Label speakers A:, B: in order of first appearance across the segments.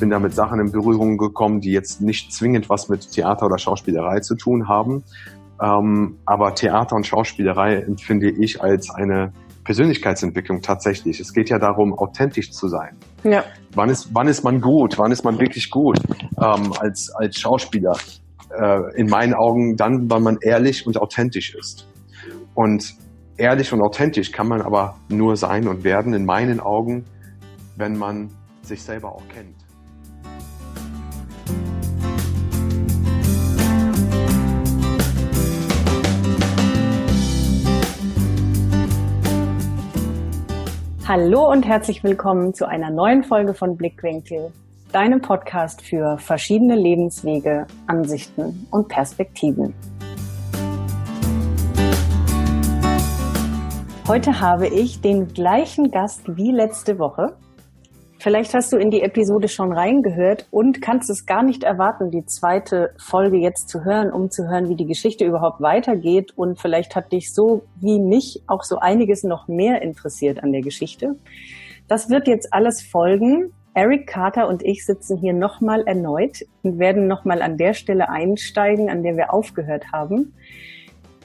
A: bin da mit Sachen in Berührung gekommen, die jetzt nicht zwingend was mit Theater oder Schauspielerei zu tun haben. Ähm, aber Theater und Schauspielerei empfinde ich als eine Persönlichkeitsentwicklung tatsächlich. Es geht ja darum, authentisch zu sein. Ja. Wann ist, wann ist man gut? Wann ist man wirklich gut ähm, als, als Schauspieler? Äh, in meinen Augen dann, wann man ehrlich und authentisch ist. Und ehrlich und authentisch kann man aber nur sein und werden, in meinen Augen, wenn man sich selber auch kennt.
B: Hallo und herzlich willkommen zu einer neuen Folge von Blickwinkel, deinem Podcast für verschiedene Lebenswege, Ansichten und Perspektiven. Heute habe ich den gleichen Gast wie letzte Woche, Vielleicht hast du in die Episode schon reingehört und kannst es gar nicht erwarten, die zweite Folge jetzt zu hören, um zu hören, wie die Geschichte überhaupt weitergeht. Und vielleicht hat dich so wie mich auch so einiges noch mehr interessiert an der Geschichte. Das wird jetzt alles folgen. Eric Carter und ich sitzen hier nochmal erneut und werden nochmal an der Stelle einsteigen, an der wir aufgehört haben.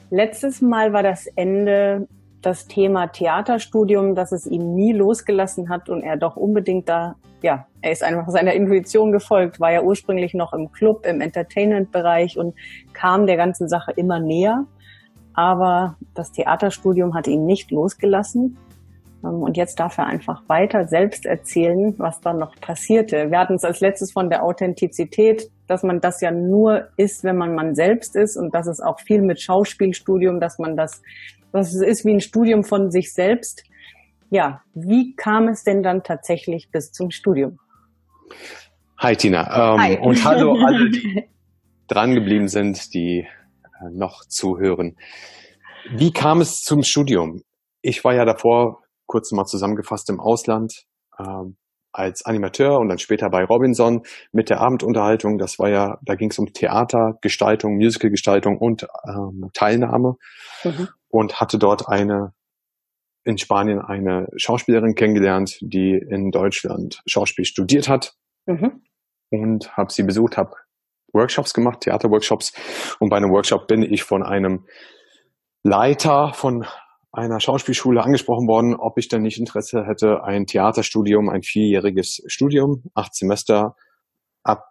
B: Letztes Mal war das Ende das Thema Theaterstudium, dass es ihn nie losgelassen hat und er doch unbedingt da, ja, er ist einfach seiner Intuition gefolgt, war ja ursprünglich noch im Club, im Entertainment-Bereich und kam der ganzen Sache immer näher. Aber das Theaterstudium hat ihn nicht losgelassen. Ähm, und jetzt darf er einfach weiter selbst erzählen, was dann noch passierte. Wir hatten es als letztes von der Authentizität, dass man das ja nur ist, wenn man man selbst ist und das ist auch viel mit Schauspielstudium, dass man das das ist wie ein Studium von sich selbst. Ja, wie kam es denn dann tatsächlich bis zum Studium?
A: Hi Tina ähm, Hi. und hallo alle, die dran geblieben sind, die äh, noch zuhören. Wie kam es zum Studium? Ich war ja davor, kurz mal zusammengefasst, im Ausland ähm, als Animateur und dann später bei Robinson mit der Abendunterhaltung. Das war ja, da ging es um Theatergestaltung, Musicalgestaltung und ähm, Teilnahme. Mhm und hatte dort eine in Spanien eine Schauspielerin kennengelernt, die in Deutschland Schauspiel studiert hat mhm. und habe sie besucht, habe Workshops gemacht, Theaterworkshops und bei einem Workshop bin ich von einem Leiter von einer Schauspielschule angesprochen worden, ob ich denn nicht Interesse hätte, ein Theaterstudium, ein vierjähriges Studium, acht Semester ab,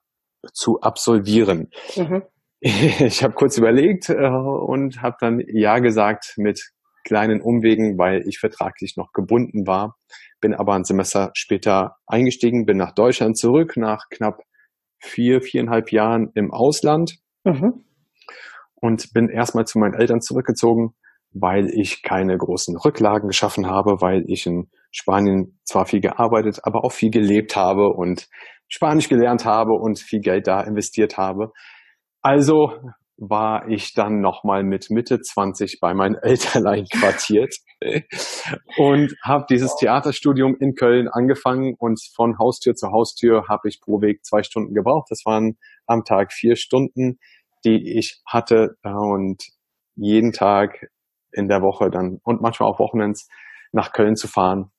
A: zu absolvieren. Mhm. Ich habe kurz überlegt äh, und habe dann ja gesagt mit kleinen Umwegen, weil ich vertraglich noch gebunden war. Bin aber ein Semester später eingestiegen, bin nach Deutschland zurück, nach knapp vier, viereinhalb Jahren im Ausland mhm. und bin erstmal zu meinen Eltern zurückgezogen, weil ich keine großen Rücklagen geschaffen habe, weil ich in Spanien zwar viel gearbeitet, aber auch viel gelebt habe und Spanisch gelernt habe und viel Geld da investiert habe. Also war ich dann nochmal mit Mitte 20 bei meinen Eltern einquartiert und habe dieses Theaterstudium in Köln angefangen und von Haustür zu Haustür habe ich pro Weg zwei Stunden gebraucht. Das waren am Tag vier Stunden, die ich hatte und jeden Tag in der Woche dann und manchmal auch Wochenends nach Köln zu fahren.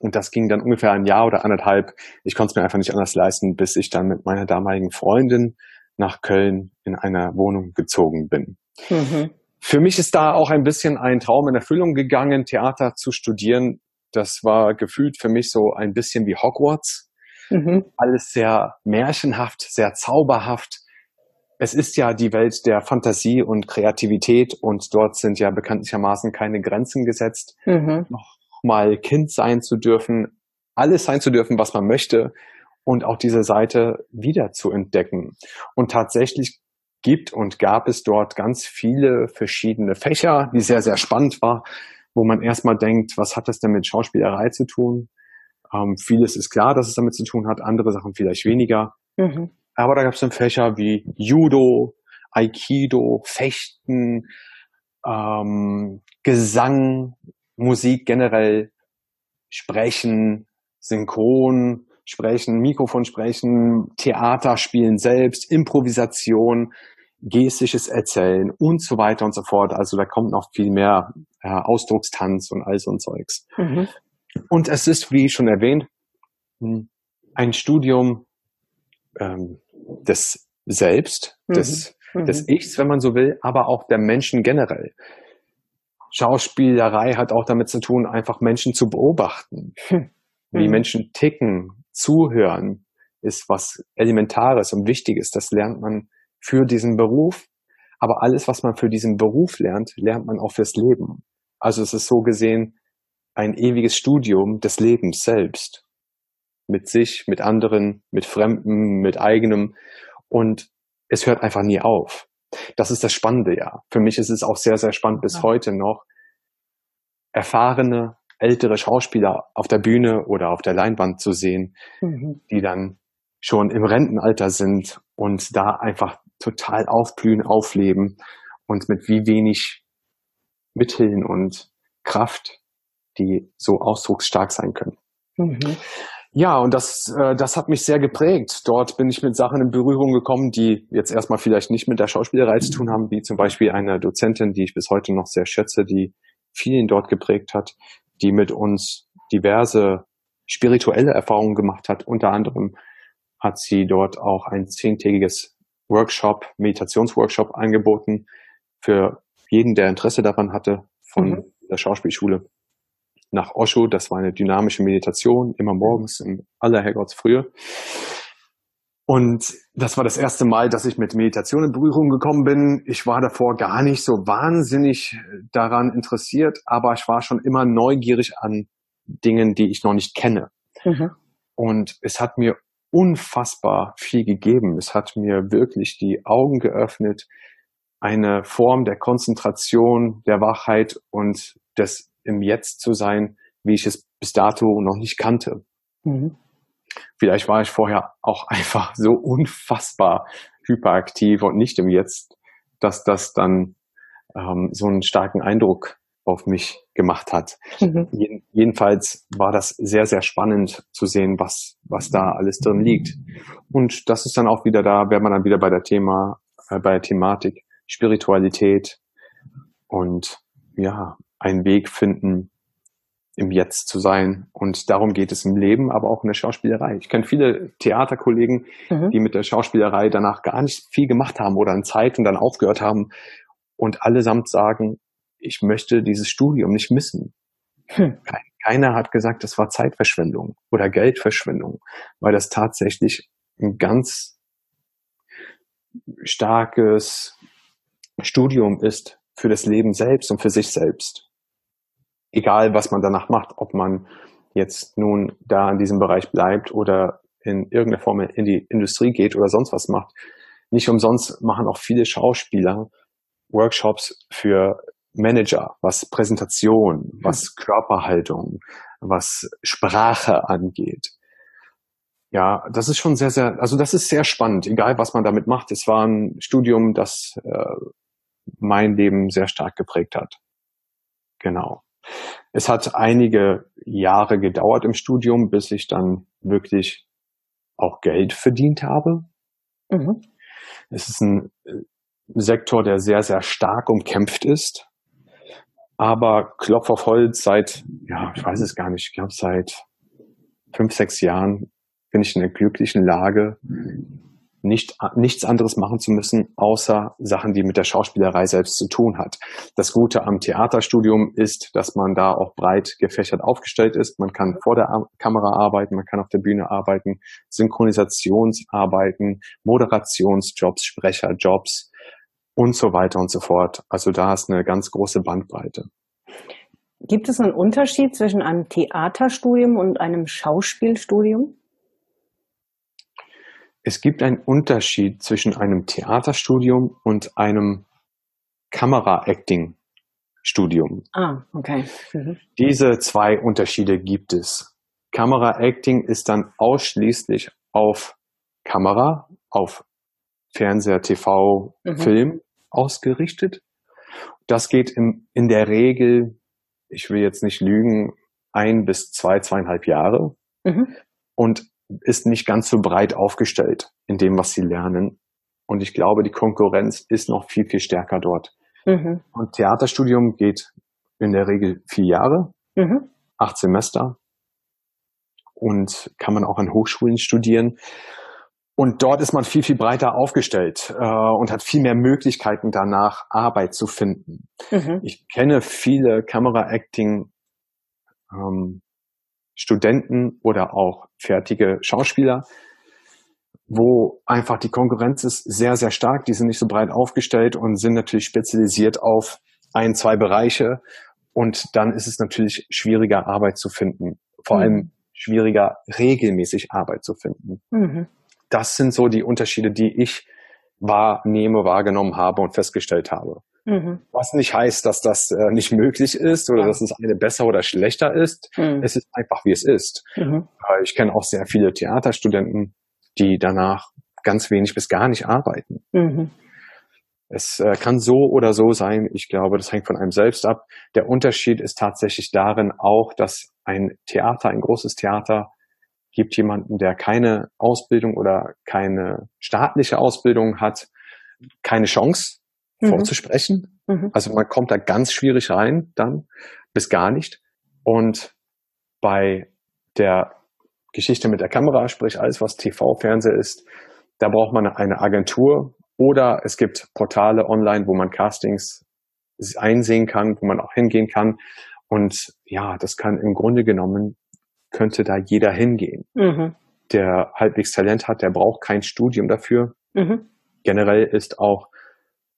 A: Und das ging dann ungefähr ein Jahr oder anderthalb. Ich konnte es mir einfach nicht anders leisten, bis ich dann mit meiner damaligen Freundin nach Köln in einer Wohnung gezogen bin. Mhm. Für mich ist da auch ein bisschen ein Traum in Erfüllung gegangen, Theater zu studieren. Das war gefühlt für mich so ein bisschen wie Hogwarts. Mhm. Alles sehr märchenhaft, sehr zauberhaft. Es ist ja die Welt der Fantasie und Kreativität und dort sind ja bekanntlichermaßen keine Grenzen gesetzt. Mhm. Noch mal Kind sein zu dürfen, alles sein zu dürfen, was man möchte, und auch diese Seite wieder zu entdecken. Und tatsächlich gibt und gab es dort ganz viele verschiedene Fächer, die sehr, sehr spannend war, wo man erstmal denkt, was hat das denn mit Schauspielerei zu tun? Ähm, vieles ist klar, dass es damit zu tun hat, andere Sachen vielleicht weniger. Mhm. Aber da gab es dann Fächer wie Judo, Aikido, Fechten, ähm, Gesang, Musik generell, Sprechen, Synchron, sprechen, Mikrofon sprechen, Theater spielen selbst, Improvisation, gestisches Erzählen und so weiter und so fort. Also da kommt noch viel mehr äh, Ausdruckstanz und all so ein Zeugs. Mhm. Und es ist, wie schon erwähnt, hm, ein Studium ähm, des Selbst, mhm. des, mhm. des Ichs, wenn man so will, aber auch der Menschen generell. Schauspielerei hat auch damit zu tun, einfach Menschen zu beobachten, hm. wie mhm. Menschen ticken, zuhören, ist was Elementares und Wichtiges. Das lernt man für diesen Beruf. Aber alles, was man für diesen Beruf lernt, lernt man auch fürs Leben. Also es ist so gesehen ein ewiges Studium des Lebens selbst. Mit sich, mit anderen, mit Fremden, mit eigenem. Und es hört einfach nie auf. Das ist das Spannende, ja. Für mich ist es auch sehr, sehr spannend bis ja. heute noch, erfahrene, ältere Schauspieler auf der Bühne oder auf der Leinwand zu sehen, mhm. die dann schon im Rentenalter sind und da einfach total aufblühen, aufleben und mit wie wenig Mitteln und Kraft, die so ausdrucksstark sein können. Mhm. Ja, und das, äh, das hat mich sehr geprägt. Dort bin ich mit Sachen in Berührung gekommen, die jetzt erstmal vielleicht nicht mit der Schauspielerei zu tun haben, wie zum Beispiel eine Dozentin, die ich bis heute noch sehr schätze, die vielen dort geprägt hat, die mit uns diverse spirituelle Erfahrungen gemacht hat. Unter anderem hat sie dort auch ein zehntägiges Workshop, Meditationsworkshop angeboten für jeden, der Interesse daran hatte, von mhm. der Schauspielschule nach Osho. Das war eine dynamische Meditation, immer morgens in aller Herrgottsfrühe. Und das war das erste Mal, dass ich mit Meditation in Berührung gekommen bin. Ich war davor gar nicht so wahnsinnig daran interessiert, aber ich war schon immer neugierig an Dingen, die ich noch nicht kenne. Mhm. Und es hat mir unfassbar viel gegeben. Es hat mir wirklich die Augen geöffnet, eine Form der Konzentration, der Wachheit und des im Jetzt zu sein, wie ich es bis dato noch nicht kannte. Mhm. Vielleicht war ich vorher auch einfach so unfassbar hyperaktiv und nicht im Jetzt, dass das dann ähm, so einen starken Eindruck auf mich gemacht hat. Mhm. jedenfalls war das sehr, sehr spannend zu sehen, was, was da alles drin liegt. Und das ist dann auch wieder da, wäre man dann wieder bei der Thema, äh, bei der Thematik Spiritualität und ja, einen Weg finden, im Jetzt zu sein. Und darum geht es im Leben, aber auch in der Schauspielerei. Ich kenne viele Theaterkollegen, mhm. die mit der Schauspielerei danach gar nicht viel gemacht haben oder in Zeit und dann aufgehört haben und allesamt sagen, ich möchte dieses Studium nicht missen. Hm. Keiner hat gesagt, das war Zeitverschwendung oder Geldverschwendung, weil das tatsächlich ein ganz starkes Studium ist für das Leben selbst und für sich selbst egal was man danach macht, ob man jetzt nun da in diesem Bereich bleibt oder in irgendeiner Form in die Industrie geht oder sonst was macht. Nicht umsonst machen auch viele Schauspieler Workshops für Manager, was Präsentation, was Körperhaltung, was Sprache angeht. Ja, das ist schon sehr, sehr, also das ist sehr spannend, egal was man damit macht. Es war ein Studium, das äh, mein Leben sehr stark geprägt hat. Genau. Es hat einige Jahre gedauert im Studium, bis ich dann wirklich auch Geld verdient habe. Mhm. Es ist ein äh, Sektor, der sehr, sehr stark umkämpft ist. Aber Klopf auf Holz seit, ja, ich weiß es gar nicht, ich glaube seit fünf, sechs Jahren bin ich in einer glücklichen Lage, nicht, nichts anderes machen zu müssen, außer Sachen, die mit der Schauspielerei selbst zu tun hat. Das Gute am Theaterstudium ist, dass man da auch breit gefächert aufgestellt ist. Man kann vor der Kamera arbeiten, man kann auf der Bühne arbeiten, Synchronisationsarbeiten, Moderationsjobs, Sprecherjobs und so weiter und so fort. Also da ist eine ganz große Bandbreite.
B: Gibt es einen Unterschied zwischen einem Theaterstudium und einem Schauspielstudium?
A: Es gibt einen Unterschied zwischen einem Theaterstudium und einem Kamera-Acting-Studium.
B: Ah, okay. Mhm.
A: Diese zwei Unterschiede gibt es. Kamera-Acting ist dann ausschließlich auf Kamera, auf Fernseher, TV, mhm. Film ausgerichtet. Das geht in, in der Regel, ich will jetzt nicht lügen, ein bis zwei, zweieinhalb Jahre. Mhm. Und ist nicht ganz so breit aufgestellt in dem, was sie lernen. Und ich glaube, die Konkurrenz ist noch viel, viel stärker dort. Mhm. Und Theaterstudium geht in der Regel vier Jahre, mhm. acht Semester und kann man auch an Hochschulen studieren. Und dort ist man viel, viel breiter aufgestellt äh, und hat viel mehr Möglichkeiten danach, Arbeit zu finden. Mhm. Ich kenne viele Kamera-Acting ähm, Studenten oder auch fertige Schauspieler, wo einfach die Konkurrenz ist sehr, sehr stark. Die sind nicht so breit aufgestellt und sind natürlich spezialisiert auf ein, zwei Bereiche. Und dann ist es natürlich schwieriger, Arbeit zu finden. Vor mhm. allem schwieriger, regelmäßig Arbeit zu finden. Mhm das sind so die Unterschiede, die ich wahrnehme, wahrgenommen habe und festgestellt habe. Mhm. Was nicht heißt, dass das äh, nicht möglich ist oder ja. dass es eine besser oder schlechter ist. Mhm. Es ist einfach, wie es ist. Mhm. Ich kenne auch sehr viele Theaterstudenten, die danach ganz wenig bis gar nicht arbeiten. Mhm. Es äh, kann so oder so sein. Ich glaube, das hängt von einem selbst ab. Der Unterschied ist tatsächlich darin auch, dass ein Theater, ein großes Theater, gibt jemanden, der keine Ausbildung oder keine staatliche Ausbildung hat, keine Chance mhm. vorzusprechen. Mhm. Also man kommt da ganz schwierig rein dann, bis gar nicht. Und bei der Geschichte mit der Kamera, sprich alles, was TV, Fernseher ist, da braucht man eine Agentur oder es gibt Portale online, wo man Castings einsehen kann, wo man auch hingehen kann. Und ja, das kann im Grunde genommen könnte da jeder hingehen. Mhm. Der halbwegs Talent hat, der braucht kein Studium dafür. Mhm. Generell ist auch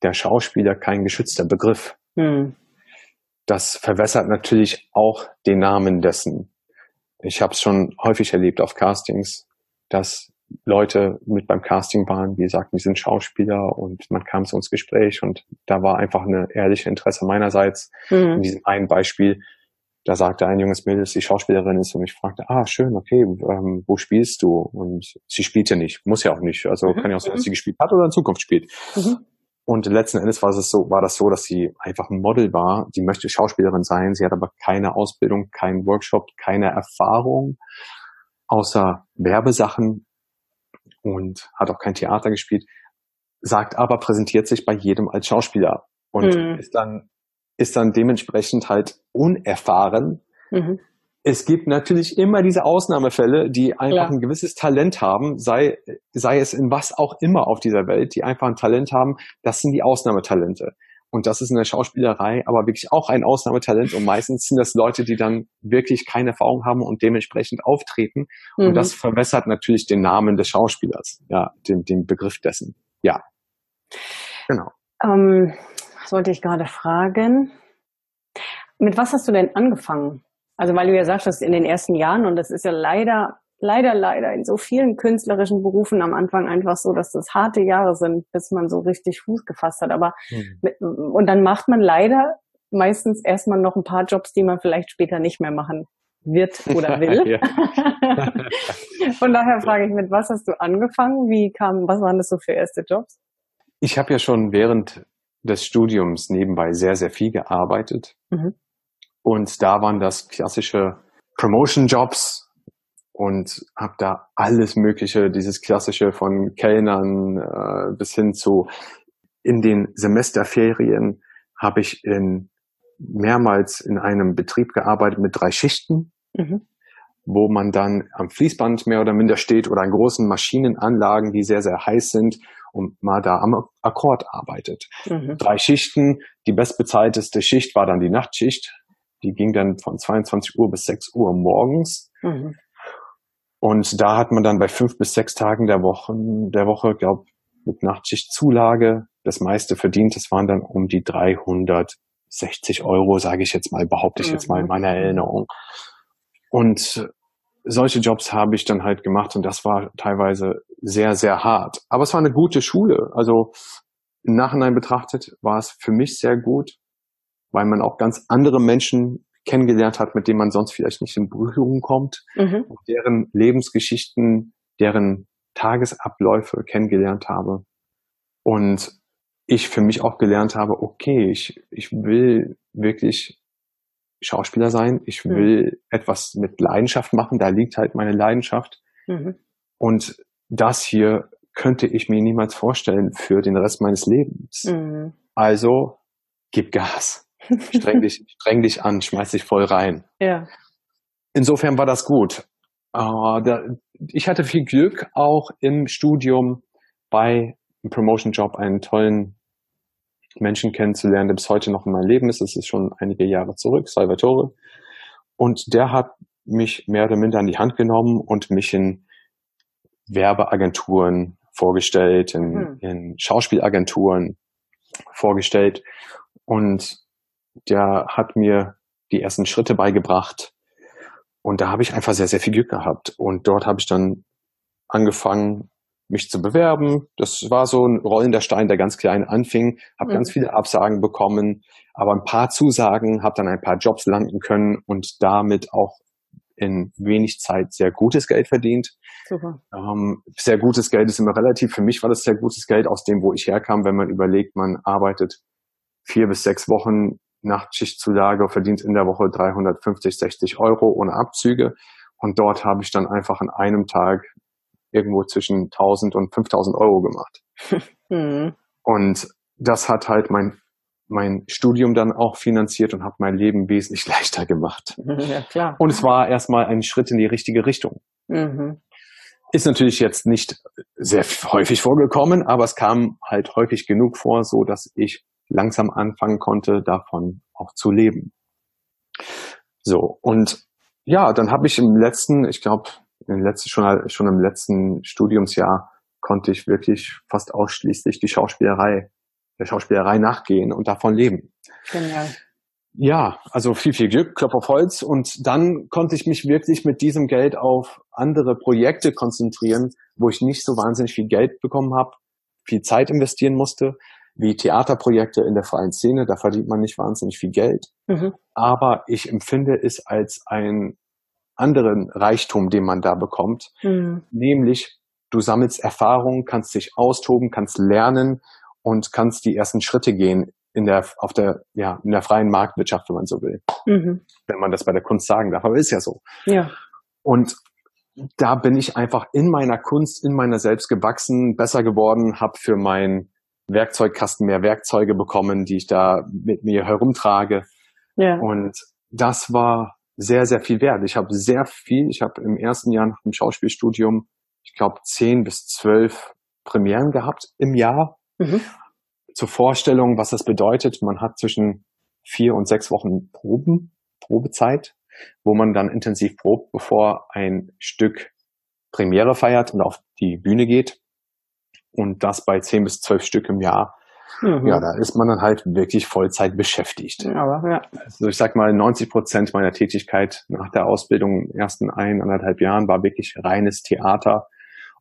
A: der Schauspieler kein geschützter Begriff. Mhm. Das verwässert natürlich auch den Namen dessen. Ich habe es schon häufig erlebt auf Castings, dass Leute mit beim Casting waren, die sagten, die sind Schauspieler und man kam zu uns Gespräch und da war einfach eine ehrliche Interesse meinerseits. Mhm. In diesem einen Beispiel da sagte ein junges Mädel, dass sie Schauspielerin ist und ich fragte, ah, schön, okay, ähm, wo spielst du? Und sie spielt ja nicht, muss ja auch nicht. Also mhm. kann ja auch sein, dass sie gespielt hat oder in Zukunft spielt. Mhm. Und letzten Endes war es so, war das so, dass sie einfach ein Model war. Die möchte Schauspielerin sein. Sie hat aber keine Ausbildung, keinen Workshop, keine Erfahrung außer Werbesachen und hat auch kein Theater gespielt. Sagt aber, präsentiert sich bei jedem als Schauspieler und mhm. ist dann ist dann dementsprechend halt unerfahren. Mhm. Es gibt natürlich immer diese Ausnahmefälle, die einfach ja. ein gewisses Talent haben, sei, sei es in was auch immer auf dieser Welt, die einfach ein Talent haben. Das sind die Ausnahmetalente. Und das ist in der Schauspielerei aber wirklich auch ein Ausnahmetalent. Und meistens sind das Leute, die dann wirklich keine Erfahrung haben und dementsprechend auftreten. Mhm. Und das verwässert natürlich den Namen des Schauspielers, ja, den, den Begriff dessen. Ja.
B: Genau. Ähm, was wollte ich gerade fragen? Mit was hast du denn angefangen? Also weil du ja sagst, dass in den ersten Jahren, und das ist ja leider, leider, leider in so vielen künstlerischen Berufen am Anfang einfach so, dass das harte Jahre sind, bis man so richtig Fuß gefasst hat. Aber mhm. mit, und dann macht man leider meistens erstmal noch ein paar Jobs, die man vielleicht später nicht mehr machen wird oder will. Von daher frage ich, mit was hast du angefangen? Wie kam, was waren das so für erste Jobs?
A: Ich habe ja schon während des Studiums nebenbei sehr, sehr viel gearbeitet. Mhm. Und da waren das klassische Promotion-Jobs und habe da alles Mögliche, dieses klassische von Kellnern äh, bis hin zu in den Semesterferien habe ich in mehrmals in einem Betrieb gearbeitet mit drei Schichten, mhm. wo man dann am Fließband mehr oder minder steht oder an großen Maschinenanlagen, die sehr, sehr heiß sind und mal da am Akkord arbeitet. Mhm. Drei Schichten. Die bestbezahlteste Schicht war dann die Nachtschicht. Die ging dann von 22 Uhr bis 6 Uhr morgens. Mhm. Und da hat man dann bei fünf bis sechs Tagen der Woche, der Woche, glaube mit Nachtschichtzulage das meiste verdient. Das waren dann um die 360 Euro, sage ich jetzt mal, behaupte ich jetzt mal in mhm. meiner Erinnerung. Und solche Jobs habe ich dann halt gemacht und das war teilweise sehr, sehr hart. Aber es war eine gute Schule. Also im Nachhinein betrachtet war es für mich sehr gut, weil man auch ganz andere Menschen kennengelernt hat, mit denen man sonst vielleicht nicht in Berührung kommt, mhm. deren Lebensgeschichten, deren Tagesabläufe kennengelernt habe. Und ich für mich auch gelernt habe, okay, ich, ich will wirklich Schauspieler sein. Ich mhm. will mhm. etwas mit Leidenschaft machen. Da liegt halt meine Leidenschaft. Mhm. Und das hier könnte ich mir niemals vorstellen für den Rest meines Lebens. Mhm. Also gib Gas. Streng dich, streng dich an, schmeiß dich voll rein. Ja. Insofern war das gut. Der, ich hatte viel Glück auch im Studium bei einem Promotion-Job einen tollen Menschen kennenzulernen, der bis heute noch in meinem Leben ist. Das ist schon einige Jahre zurück, Salvatore. Und der hat mich mehr oder minder an die Hand genommen und mich in Werbeagenturen vorgestellt, in, mhm. in Schauspielagenturen vorgestellt. Und der hat mir die ersten Schritte beigebracht. Und da habe ich einfach sehr, sehr viel Glück gehabt. Und dort habe ich dann angefangen, mich zu bewerben. Das war so ein rollender Stein, der ganz klein anfing. Habe mhm. ganz viele Absagen bekommen, aber ein paar Zusagen, habe dann ein paar Jobs landen können und damit auch in wenig Zeit sehr gutes Geld verdient. Super. Ähm, sehr gutes Geld ist immer relativ. Für mich war das sehr gutes Geld aus dem, wo ich herkam, wenn man überlegt, man arbeitet vier bis sechs Wochen Nachtschichtzulage, verdient in der Woche 350, 60 Euro ohne Abzüge. Und dort habe ich dann einfach an einem Tag irgendwo zwischen 1000 und 5000 Euro gemacht. Mhm. Und das hat halt mein, mein Studium dann auch finanziert und hat mein Leben wesentlich leichter gemacht. Ja, klar. Und es war erstmal ein Schritt in die richtige Richtung. Mhm. Ist natürlich jetzt nicht sehr häufig vorgekommen, aber es kam halt häufig genug vor, so dass ich langsam anfangen konnte, davon auch zu leben. So, und ja, dann habe ich im letzten, ich glaube, im letzten, schon, schon im letzten Studiumsjahr konnte ich wirklich fast ausschließlich die Schauspielerei, der Schauspielerei nachgehen und davon leben. Genial. Ja, also viel, viel Glück, Klopf auf Holz. Und dann konnte ich mich wirklich mit diesem Geld auf andere Projekte konzentrieren, wo ich nicht so wahnsinnig viel Geld bekommen habe, viel Zeit investieren musste, wie Theaterprojekte in der freien Szene. Da verdient man nicht wahnsinnig viel Geld. Mhm. Aber ich empfinde es als ein anderen Reichtum, den man da bekommt, mhm. nämlich du sammelst Erfahrungen, kannst dich austoben, kannst lernen und kannst die ersten Schritte gehen in der, auf der, ja, in der freien Marktwirtschaft, wenn man so will. Mhm. Wenn man das bei der Kunst sagen darf, aber ist ja so. Ja. Und da bin ich einfach in meiner Kunst, in meiner selbst gewachsen, besser geworden, habe für meinen Werkzeugkasten mehr Werkzeuge bekommen, die ich da mit mir herumtrage. Ja. Und das war sehr, sehr viel wert. Ich habe sehr viel, ich habe im ersten Jahr nach dem Schauspielstudium, ich glaube, zehn bis zwölf Premieren gehabt im Jahr. Mhm. Zur Vorstellung, was das bedeutet, man hat zwischen vier und sechs Wochen Proben, Probezeit, wo man dann intensiv probt, bevor ein Stück Premiere feiert und auf die Bühne geht. Und das bei zehn bis zwölf Stück im Jahr Mhm. Ja, da ist man dann halt wirklich Vollzeit beschäftigt. Aber, ja. Also ich sag mal, 90 Prozent meiner Tätigkeit nach der Ausbildung in den ersten ein, anderthalb Jahren war wirklich reines Theater.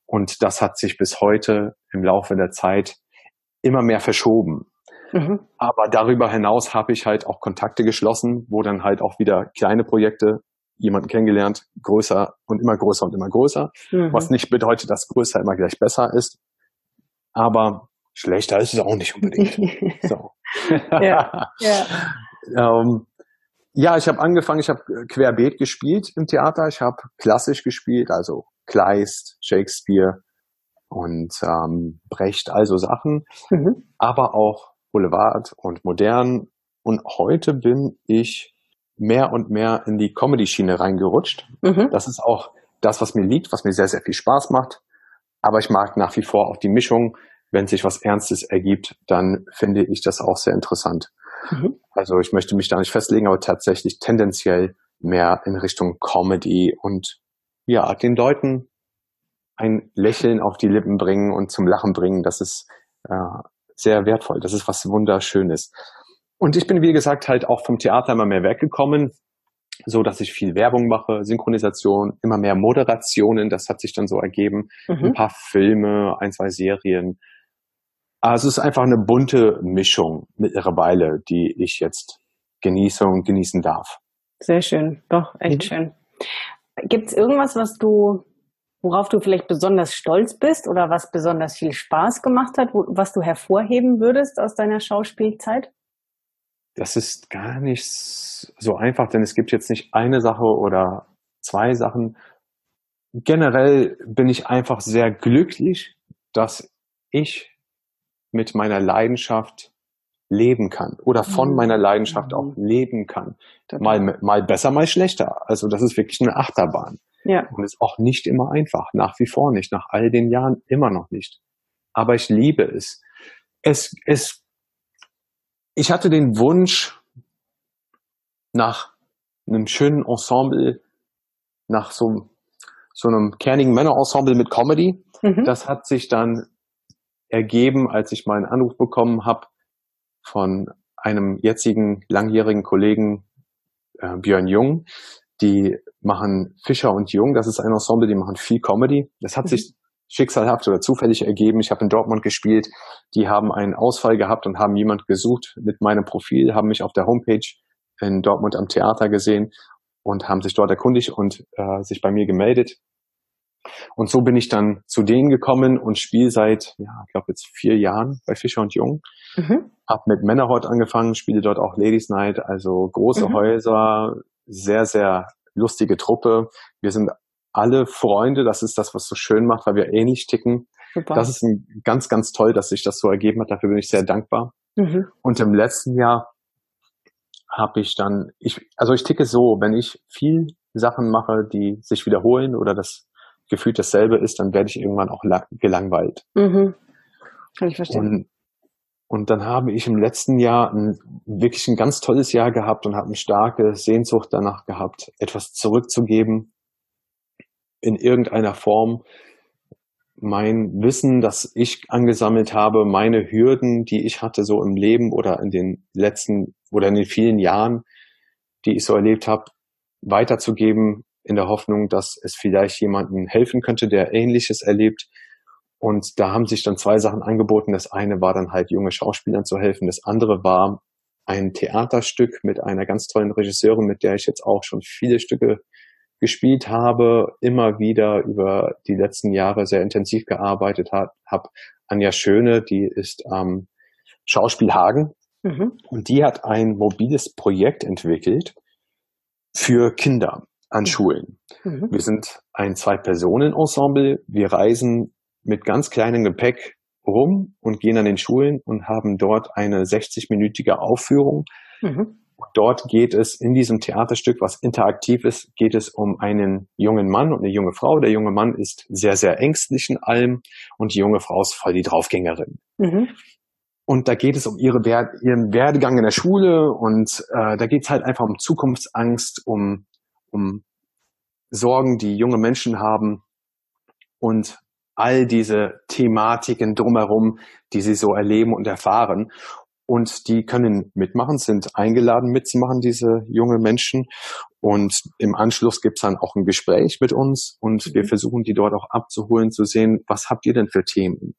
A: Und das hat sich bis heute im Laufe der Zeit immer mehr verschoben. Mhm. Aber darüber hinaus habe ich halt auch Kontakte geschlossen, wo dann halt auch wieder kleine Projekte jemanden kennengelernt, größer und immer größer und immer größer. Mhm. Was nicht bedeutet, dass größer immer gleich besser ist. Aber schlechter ist es auch nicht unbedingt. so. ja, ja. ähm, ja, ich habe angefangen, ich habe querbeet gespielt im Theater. Ich habe klassisch gespielt, also Kleist, Shakespeare und ähm, Brecht, also Sachen, mhm. aber auch Boulevard und modern. Und heute bin ich mehr und mehr in die Comedy-Schiene reingerutscht. Mhm. Das ist auch das, was mir liegt, was mir sehr, sehr viel Spaß macht. Aber ich mag nach wie vor auch die Mischung wenn sich was Ernstes ergibt, dann finde ich das auch sehr interessant. Mhm. Also ich möchte mich da nicht festlegen, aber tatsächlich tendenziell mehr in Richtung Comedy und ja, den Leuten ein Lächeln auf die Lippen bringen und zum Lachen bringen, das ist äh, sehr wertvoll. Das ist was Wunderschönes. Und ich bin, wie gesagt, halt auch vom Theater immer mehr weggekommen, so dass ich viel Werbung mache, Synchronisation, immer mehr Moderationen, das hat sich dann so ergeben, mhm. ein paar Filme, ein, zwei Serien, also es ist einfach eine bunte Mischung mittlerweile, die ich jetzt genieße und genießen darf.
B: Sehr schön, doch, echt mhm. schön. Gibt es irgendwas, was du, worauf du vielleicht besonders stolz bist oder was besonders viel Spaß gemacht hat, wo, was du hervorheben würdest aus deiner Schauspielzeit?
A: Das ist gar nicht so einfach, denn es gibt jetzt nicht eine Sache oder zwei Sachen. Generell bin ich einfach sehr glücklich, dass ich mit meiner Leidenschaft leben kann oder von mhm. meiner Leidenschaft auch mhm. leben kann. Mal, mal besser, mal schlechter. Also das ist wirklich eine Achterbahn. Ja. Und ist auch nicht immer einfach. Nach wie vor nicht. Nach all den Jahren immer noch nicht. Aber ich liebe es. Es, es, ich hatte den Wunsch nach einem schönen Ensemble, nach so, so einem kernigen Männerensemble mit Comedy. Mhm. Das hat sich dann ergeben, als ich meinen Anruf bekommen habe von einem jetzigen langjährigen Kollegen äh, Björn Jung. Die machen Fischer und Jung. Das ist ein Ensemble, die machen viel Comedy. Das hat mhm. sich schicksalhaft oder zufällig ergeben. Ich habe in Dortmund gespielt. Die haben einen Ausfall gehabt und haben jemand gesucht mit meinem Profil, haben mich auf der Homepage in Dortmund am Theater gesehen und haben sich dort erkundigt und äh, sich bei mir gemeldet. Und so bin ich dann zu denen gekommen und spiele seit, ja, ich glaube jetzt vier Jahren bei Fischer und Jung. Mhm. Hab mit Männerhort angefangen, spiele dort auch Ladies Night, also große mhm. Häuser, sehr, sehr lustige Truppe. Wir sind alle Freunde, das ist das, was so schön macht, weil wir ähnlich ticken. Super. Das ist ein, ganz, ganz toll, dass sich das so ergeben hat. Dafür bin ich sehr dankbar. Mhm. Und im letzten Jahr habe ich dann, ich, also ich ticke so, wenn ich viel Sachen mache, die sich wiederholen oder das gefühlt dasselbe ist, dann werde ich irgendwann auch gelangweilt. Mhm. Kann ich verstehen. Und, und dann habe ich im letzten Jahr ein, wirklich ein ganz tolles Jahr gehabt und habe eine starke Sehnsucht danach gehabt, etwas zurückzugeben in irgendeiner Form. Mein Wissen, das ich angesammelt habe, meine Hürden, die ich hatte so im Leben oder in den letzten oder in den vielen Jahren, die ich so erlebt habe, weiterzugeben in der Hoffnung, dass es vielleicht jemandem helfen könnte, der Ähnliches erlebt. Und da haben sich dann zwei Sachen angeboten. Das eine war dann halt junge Schauspielern zu helfen. Das andere war ein Theaterstück mit einer ganz tollen Regisseurin, mit der ich jetzt auch schon viele Stücke gespielt habe, immer wieder über die letzten Jahre sehr intensiv gearbeitet hat, habe Anja Schöne, die ist am ähm, Schauspiel Hagen mhm. und die hat ein mobiles Projekt entwickelt für Kinder an mhm. Schulen. Mhm. Wir sind ein Zwei-Personen-Ensemble. Wir reisen mit ganz kleinem Gepäck rum und gehen an den Schulen und haben dort eine 60-minütige Aufführung. Dort geht es in diesem Theaterstück, was interaktiv ist, geht es um einen jungen Mann und eine junge Frau. Der junge Mann ist sehr, sehr ängstlich in allem und die junge Frau ist voll die Draufgängerin. Mhm. Und da geht es um ihre, ihren Werdegang in der Schule und äh, da geht es halt einfach um Zukunftsangst, um um Sorgen, die junge Menschen haben und all diese Thematiken drumherum, die sie so erleben und erfahren. Und die können mitmachen, sind eingeladen mitzumachen, diese junge Menschen. Und im Anschluss gibt's dann auch ein Gespräch mit uns und mhm. wir versuchen die dort auch abzuholen, zu sehen, was habt ihr denn für Themen?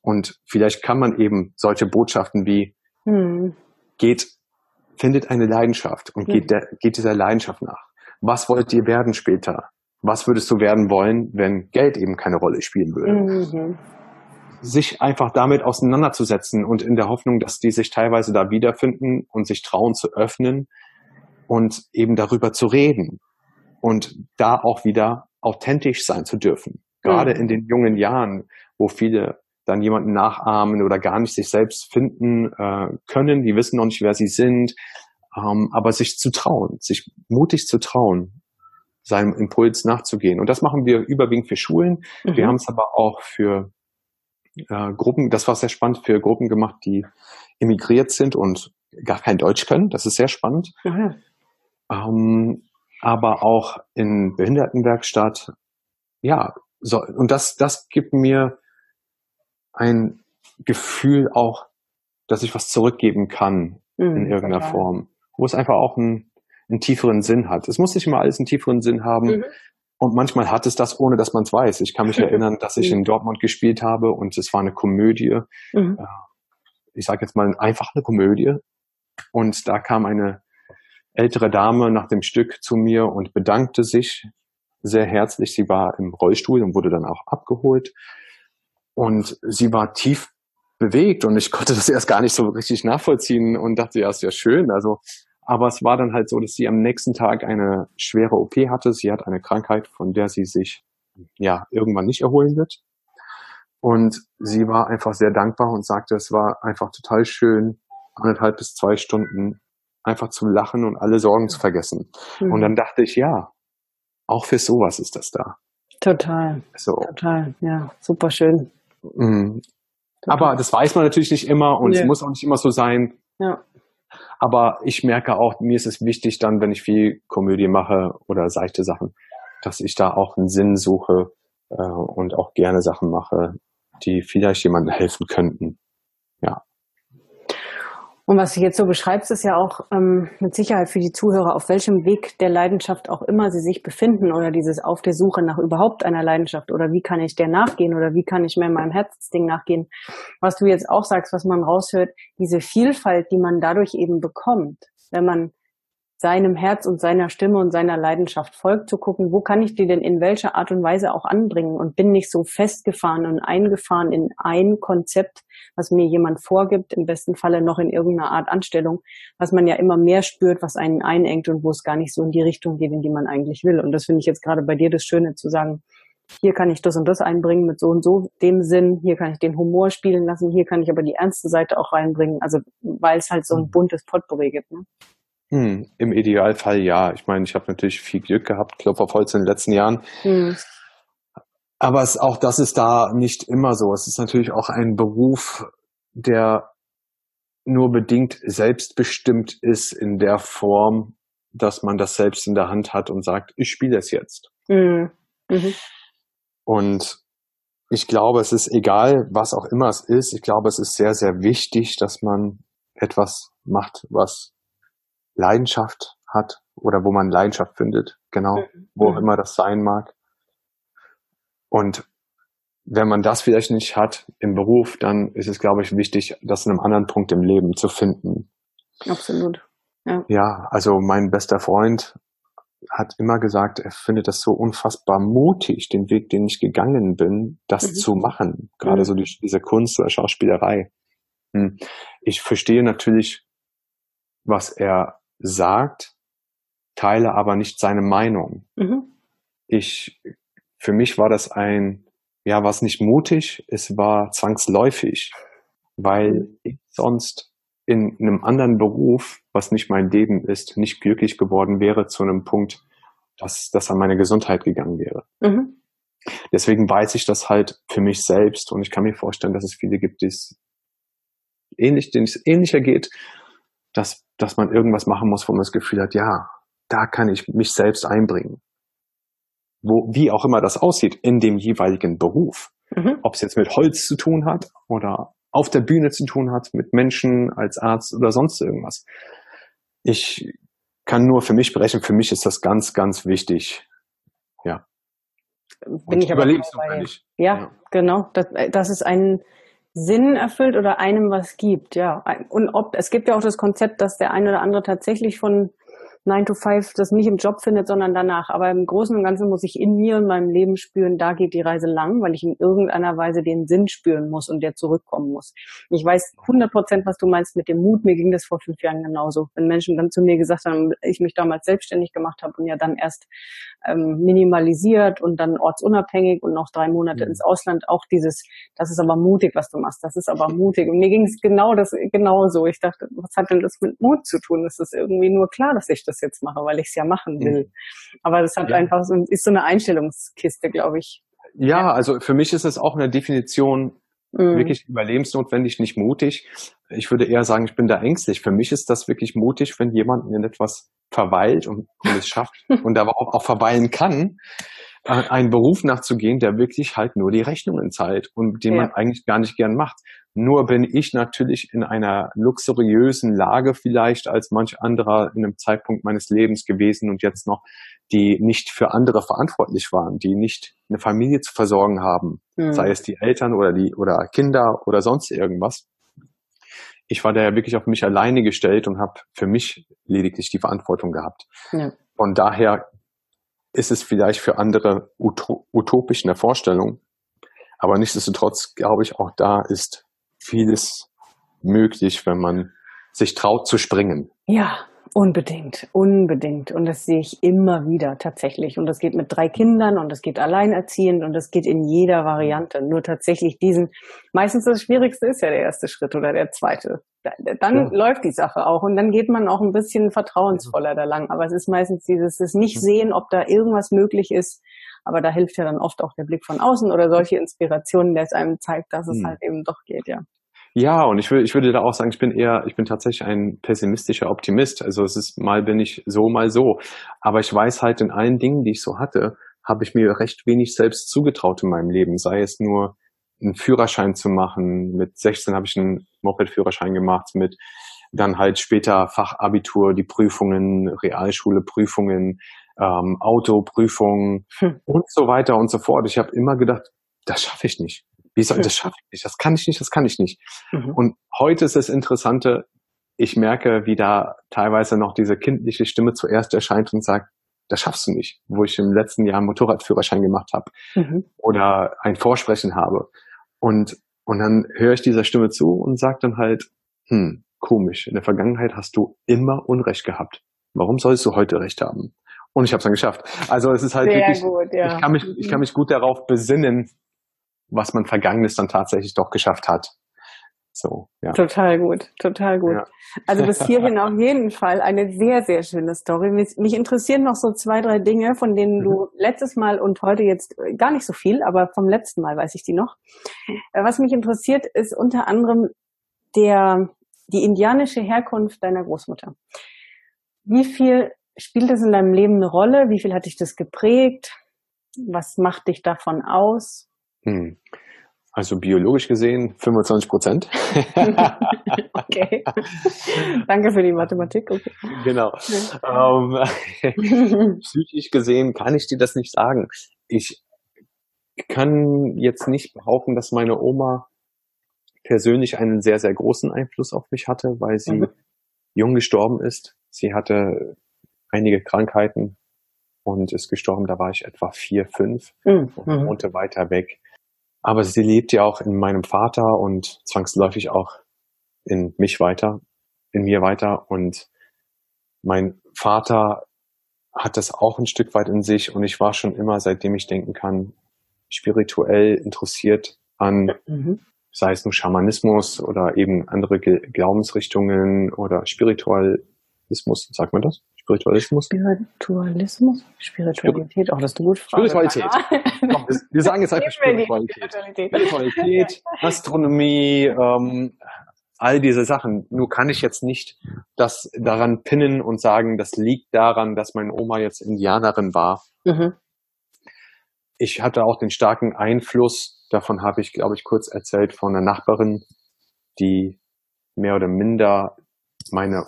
A: Und vielleicht kann man eben solche Botschaften wie mhm. geht, findet eine Leidenschaft und mhm. geht, der, geht dieser Leidenschaft nach was wollt ihr werden später? Was würdest du werden wollen, wenn Geld eben keine Rolle spielen würde? Mhm. Sich einfach damit auseinanderzusetzen und in der Hoffnung, dass die sich teilweise da wiederfinden und sich trauen zu öffnen und eben darüber zu reden und da auch wieder authentisch sein zu dürfen. Gerade mhm. in den jungen Jahren, wo viele dann jemanden nachahmen oder gar nicht sich selbst finden äh, können, die wissen noch nicht, wer sie sind, ähm, aber sich zu trauen, sich mutig zu trauen, seinem Impuls nachzugehen. Und das machen wir überwiegend für Schulen. Mhm. Wir haben es aber auch für äh, Gruppen, das war sehr spannend, für Gruppen gemacht, die emigriert sind und gar kein Deutsch können. Das ist sehr spannend. Mhm. Ähm, aber auch in Behindertenwerkstatt. Ja, so, und das, das gibt mir ein Gefühl auch, dass ich was zurückgeben kann mhm, in irgendeiner klar. Form wo es einfach auch einen, einen tieferen Sinn hat. Es muss nicht immer alles einen tieferen Sinn haben. Mhm. Und manchmal hat es das, ohne dass man es weiß. Ich kann mich erinnern, dass ich in Dortmund gespielt habe und es war eine Komödie. Mhm. Ich sage jetzt mal einfach eine Komödie. Und da kam eine ältere Dame nach dem Stück zu mir und bedankte sich sehr herzlich. Sie war im Rollstuhl und wurde dann auch abgeholt. Und sie war tief bewegt und ich konnte das erst gar nicht so richtig nachvollziehen und dachte, ja, ist ja schön. Also aber es war dann halt so, dass sie am nächsten Tag eine schwere OP hatte. Sie hat eine Krankheit, von der sie sich ja irgendwann nicht erholen wird. Und sie war einfach sehr dankbar und sagte, es war einfach total schön, anderthalb bis zwei Stunden einfach zu lachen und alle Sorgen zu vergessen. Mhm. Und dann dachte ich, ja, auch für sowas ist das da.
B: Total. So. Total, ja, super schön.
A: Mhm. Aber das weiß man natürlich nicht immer und nee. es muss auch nicht immer so sein. Ja. Aber ich merke auch, mir ist es wichtig dann, wenn ich viel Komödie mache oder seichte Sachen, dass ich da auch einen Sinn suche äh, und auch gerne Sachen mache, die vielleicht jemandem helfen könnten.
B: Und was du jetzt so beschreibst, ist ja auch ähm, mit Sicherheit für die Zuhörer, auf welchem Weg der Leidenschaft auch immer sie sich befinden oder dieses auf der Suche nach überhaupt einer Leidenschaft oder wie kann ich der nachgehen oder wie kann ich mehr meinem Herzensding nachgehen. Was du jetzt auch sagst, was man raushört, diese Vielfalt, die man dadurch eben bekommt, wenn man seinem Herz und seiner Stimme und seiner Leidenschaft folgt, zu gucken, wo kann ich die denn in welcher Art und Weise auch anbringen und bin nicht so festgefahren und eingefahren in ein Konzept, was mir jemand vorgibt, im besten Falle noch in irgendeiner Art Anstellung, was man ja immer mehr spürt, was einen einengt und wo es gar nicht so in die Richtung geht, in die man eigentlich will. Und das finde ich jetzt gerade bei dir das Schöne zu sagen, hier kann ich das und das einbringen mit so und so dem Sinn, hier kann ich den Humor spielen lassen, hier kann ich aber die ernste Seite auch reinbringen, also weil es halt so ein mhm. buntes Potpourri gibt. Ne?
A: Hm, Im Idealfall ja. Ich meine, ich habe natürlich viel Glück gehabt, Klopf auf Holz in den letzten Jahren. Hm. Aber es, auch das ist da nicht immer so. Es ist natürlich auch ein Beruf, der nur bedingt selbstbestimmt ist in der Form, dass man das selbst in der Hand hat und sagt, ich spiele es jetzt. Mhm. Mhm. Und ich glaube, es ist egal, was auch immer es ist. Ich glaube, es ist sehr, sehr wichtig, dass man etwas macht, was Leidenschaft hat oder wo man Leidenschaft findet, genau, mhm. wo auch mhm. immer das sein mag. Und wenn man das vielleicht nicht hat im Beruf, dann ist es, glaube ich, wichtig, das in einem anderen Punkt im Leben zu finden.
B: Absolut.
A: Ja, ja also mein bester Freund hat immer gesagt, er findet das so unfassbar mutig, den Weg, den ich gegangen bin, das mhm. zu machen. Gerade mhm. so die, diese Kunst oder Schauspielerei. Hm. Ich verstehe natürlich, was er sagt, teile aber nicht seine Meinung. Mhm. Ich, für mich war das ein, ja, was nicht mutig, es war zwangsläufig, weil ich sonst in, in einem anderen Beruf, was nicht mein Leben ist, nicht glücklich geworden wäre zu einem Punkt, dass das an meine Gesundheit gegangen wäre. Mhm. Deswegen weiß ich das halt für mich selbst und ich kann mir vorstellen, dass es viele gibt, die es ähnlich, denen es ähnlicher geht dass, dass man irgendwas machen muss, wo man das Gefühl hat, ja, da kann ich mich selbst einbringen. Wo, wie auch immer das aussieht in dem jeweiligen Beruf. Mhm. Ob es jetzt mit Holz zu tun hat oder auf der Bühne zu tun hat, mit Menschen als Arzt oder sonst irgendwas. Ich kann nur für mich sprechen, für mich ist das ganz, ganz wichtig. Ja.
B: Bin ich aber überlebensnotwendig. Ja, ja, genau. Das, das ist ein, Sinn erfüllt oder einem was gibt, ja. Und ob, es gibt ja auch das Konzept, dass der eine oder andere tatsächlich von 9 to 5 das nicht im Job findet, sondern danach. Aber im Großen und Ganzen muss ich in mir und meinem Leben spüren, da geht die Reise lang, weil ich in irgendeiner Weise den Sinn spüren muss und der zurückkommen muss. Ich weiß 100 Prozent, was du meinst mit dem Mut. Mir ging das vor fünf Jahren genauso. Wenn Menschen dann zu mir gesagt haben, ich mich damals selbstständig gemacht habe und ja dann erst ähm, minimalisiert und dann ortsunabhängig und noch drei Monate mhm. ins Ausland, auch dieses, das ist aber mutig, was du machst, das ist aber mutig. Und mir ging es genau das genauso. Ich dachte, was hat denn das mit Mut zu tun? Es ist irgendwie nur klar, dass ich das das jetzt mache, weil ich es ja machen will. Mhm. Aber das hat ja. einfach so, ist so eine Einstellungskiste, glaube ich.
A: Ja, also für mich ist es auch eine Definition mhm. wirklich überlebensnotwendig, nicht mutig. Ich würde eher sagen, ich bin da ängstlich. Für mich ist das wirklich mutig, wenn jemand in etwas verweilt und, und es schafft und aber auch, auch verweilen kann, einen Beruf nachzugehen, der wirklich halt nur die Rechnungen zahlt und den ja. man eigentlich gar nicht gern macht. Nur bin ich natürlich in einer luxuriösen Lage vielleicht als manch anderer in einem Zeitpunkt meines Lebens gewesen und jetzt noch, die nicht für andere verantwortlich waren, die nicht eine Familie zu versorgen haben, mhm. sei es die Eltern oder die oder Kinder oder sonst irgendwas. Ich war da ja wirklich auf mich alleine gestellt und habe für mich lediglich die Verantwortung gehabt. Ja. Von daher ist es vielleicht für andere utopisch in der Vorstellung. Aber nichtsdestotrotz glaube ich, auch da ist vieles möglich, wenn man sich traut zu springen.
B: Ja, Unbedingt, unbedingt. Und das sehe ich immer wieder tatsächlich. Und das geht mit drei Kindern und das geht alleinerziehend und das geht in jeder Variante. Nur tatsächlich diesen, meistens das Schwierigste ist ja der erste Schritt oder der zweite. Dann ja. läuft die Sache auch und dann geht man auch ein bisschen vertrauensvoller da lang. Aber es ist meistens dieses, das nicht sehen, ob da irgendwas möglich ist. Aber da hilft ja dann oft auch der Blick von außen oder solche Inspirationen, der es einem zeigt, dass es hm. halt eben doch geht, ja.
A: Ja, und ich, will, ich würde da auch sagen, ich bin eher, ich bin tatsächlich ein pessimistischer Optimist. Also es ist mal bin ich so, mal so. Aber ich weiß halt in allen Dingen, die ich so hatte, habe ich mir recht wenig selbst zugetraut in meinem Leben. Sei es nur einen Führerschein zu machen. Mit 16 habe ich einen Moped-Führerschein gemacht. Mit dann halt später Fachabitur, die Prüfungen, Realschule, Prüfungen, ähm, Autoprüfungen hm. und so weiter und so fort. Ich habe immer gedacht, das schaffe ich nicht. Wie soll das schaffe ich nicht? Das kann ich nicht, das kann ich nicht. Mhm. Und heute ist das Interessante, ich merke, wie da teilweise noch diese kindliche Stimme zuerst erscheint und sagt, das schaffst du nicht, wo ich im letzten Jahr einen Motorradführerschein gemacht habe mhm. oder ein Vorsprechen habe. Und, und dann höre ich dieser Stimme zu und sage dann halt, hm, komisch, in der Vergangenheit hast du immer Unrecht gehabt. Warum sollst du heute Recht haben? Und ich habe es dann geschafft. Also es ist halt Sehr wirklich, gut, ja. ich, kann mich, ich kann mich gut darauf besinnen, was man Vergangenes dann tatsächlich doch geschafft hat. So,
B: ja. Total gut, total gut. Ja. Also bis hierhin auf jeden Fall eine sehr, sehr schöne Story. Mich, mich interessieren noch so zwei, drei Dinge, von denen mhm. du letztes Mal und heute jetzt gar nicht so viel, aber vom letzten Mal weiß ich die noch. Äh, was mich interessiert, ist unter anderem der, die indianische Herkunft deiner Großmutter. Wie viel spielt das in deinem Leben eine Rolle? Wie viel hat dich das geprägt? Was macht dich davon aus?
A: Hm. Also biologisch gesehen 25 Prozent.
B: okay. Danke für die Mathematik. Okay.
A: Genau. Ähm, psychisch gesehen kann ich dir das nicht sagen. Ich kann jetzt nicht behaupten, dass meine Oma persönlich einen sehr, sehr großen Einfluss auf mich hatte, weil sie mhm. jung gestorben ist. Sie hatte einige Krankheiten und ist gestorben, da war ich etwa vier, fünf mhm. und wohnte weiter weg. Aber sie lebt ja auch in meinem Vater und zwangsläufig auch in mich weiter, in mir weiter. Und mein Vater hat das auch ein Stück weit in sich und ich war schon immer, seitdem ich denken kann, spirituell interessiert an, mhm. sei es nur Schamanismus oder eben andere Glaubensrichtungen oder Spiritualismus, sagt man das?
B: Spiritualismus? Spiritualismus? Spiritualität, auch das ist eine gute Frage.
A: Spiritualität. Komm, wir sagen jetzt einfach Spiritualität. Spiritualität, Astronomie, ähm, all diese Sachen. Nur kann ich jetzt nicht das daran pinnen und sagen, das liegt daran, dass meine Oma jetzt Indianerin war. Mhm. Ich hatte auch den starken Einfluss, davon habe ich, glaube ich, kurz erzählt, von einer Nachbarin, die mehr oder minder meine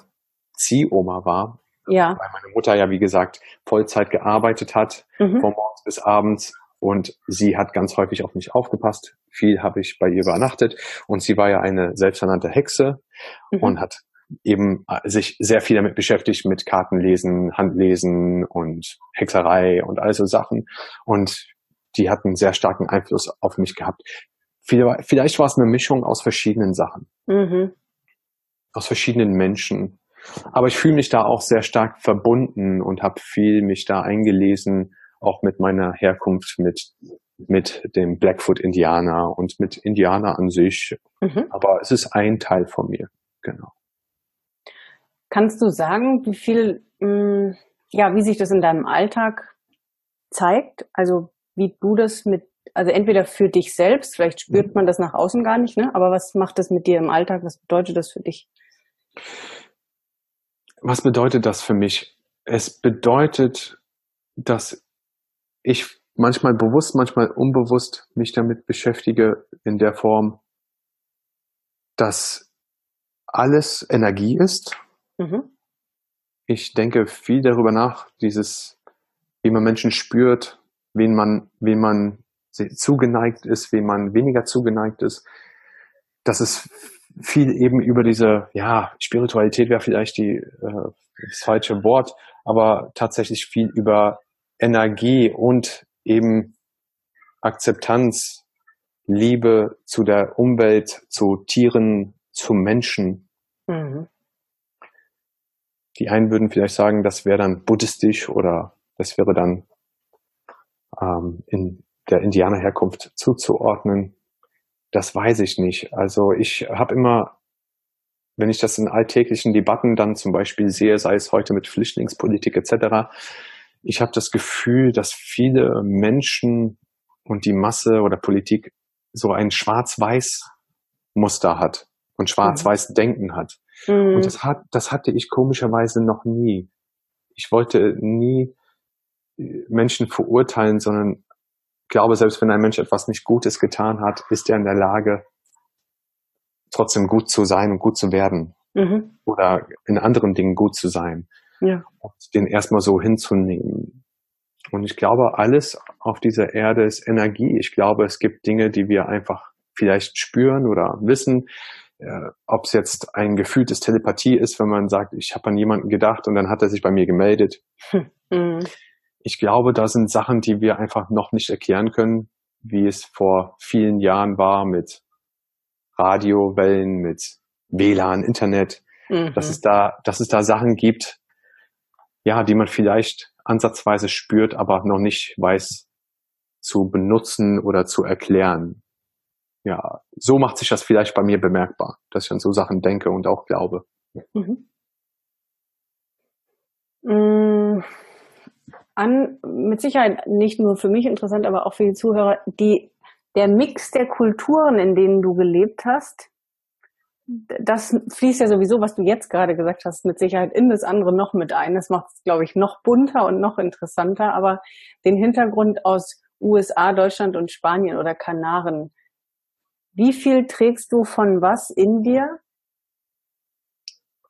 A: Ziehoma war. Ja. Weil meine Mutter ja, wie gesagt, Vollzeit gearbeitet hat, mhm. von morgens bis abends. Und sie hat ganz häufig auf mich aufgepasst. Viel habe ich bei ihr übernachtet. Und sie war ja eine selbsternannte Hexe mhm. und hat eben äh, sich sehr viel damit beschäftigt, mit Kartenlesen, Handlesen und Hexerei und all so Sachen. Und die hat einen sehr starken Einfluss auf mich gehabt. Vielleicht war es eine Mischung aus verschiedenen Sachen. Mhm. Aus verschiedenen Menschen. Aber ich fühle mich da auch sehr stark verbunden und habe viel mich da eingelesen, auch mit meiner Herkunft, mit mit dem Blackfoot Indianer und mit Indianer an sich. Mhm. Aber es ist ein Teil von mir, genau.
B: Kannst du sagen, wie viel, mh, mm, ja, wie sich das in deinem Alltag zeigt? Also wie du das mit, also entweder für dich selbst, vielleicht spürt mhm. man das nach außen gar nicht, ne? Aber was macht das mit dir im Alltag? Was bedeutet das für dich?
A: Was bedeutet das für mich? Es bedeutet, dass ich manchmal bewusst, manchmal unbewusst mich damit beschäftige in der Form, dass alles Energie ist. Mhm. Ich denke viel darüber nach, dieses, wie man Menschen spürt, wen man, wen man zugeneigt ist, wen man weniger zugeneigt ist. Dass es viel eben über diese, ja, Spiritualität wäre vielleicht die, äh, das falsche Wort, aber tatsächlich viel über Energie und eben Akzeptanz, Liebe zu der Umwelt, zu Tieren, zu Menschen. Mhm. Die einen würden vielleicht sagen, das wäre dann buddhistisch oder das wäre dann ähm, in der Indianerherkunft zuzuordnen. Das weiß ich nicht. Also ich habe immer, wenn ich das in alltäglichen Debatten dann zum Beispiel sehe, sei es heute mit Flüchtlingspolitik etc., ich habe das Gefühl, dass viele Menschen und die Masse oder Politik so ein Schwarz-Weiß-Muster hat und schwarz-weiß Denken hat. Mhm. Und das hat, das hatte ich komischerweise noch nie. Ich wollte nie äh, Menschen verurteilen, sondern glaube, selbst wenn ein Mensch etwas nicht Gutes getan hat, ist er in der Lage, trotzdem gut zu sein und gut zu werden. Mhm. Oder in anderen Dingen gut zu sein. Ja. Und den erstmal so hinzunehmen. Und ich glaube, alles auf dieser Erde ist Energie. Ich glaube, es gibt Dinge, die wir einfach vielleicht spüren oder wissen, äh, ob es jetzt ein gefühltes Telepathie ist, wenn man sagt, ich habe an jemanden gedacht und dann hat er sich bei mir gemeldet. Mhm. Ich glaube, da sind Sachen, die wir einfach noch nicht erklären können, wie es vor vielen Jahren war mit Radiowellen, mit WLAN, Internet, mhm. dass es da, dass es da Sachen gibt, ja, die man vielleicht ansatzweise spürt, aber noch nicht weiß zu benutzen oder zu erklären ja, so macht sich das vielleicht bei mir bemerkbar, dass ich an so Sachen denke und auch glaube. Mhm.
B: Mm, an, mit Sicherheit nicht nur für mich interessant, aber auch für die Zuhörer, die, der Mix der Kulturen, in denen du gelebt hast, das fließt ja sowieso, was du jetzt gerade gesagt hast, mit Sicherheit in das andere noch mit ein. Das macht es, glaube ich, noch bunter und noch interessanter. Aber den Hintergrund aus USA, Deutschland und Spanien oder Kanaren, wie viel trägst du von was in dir?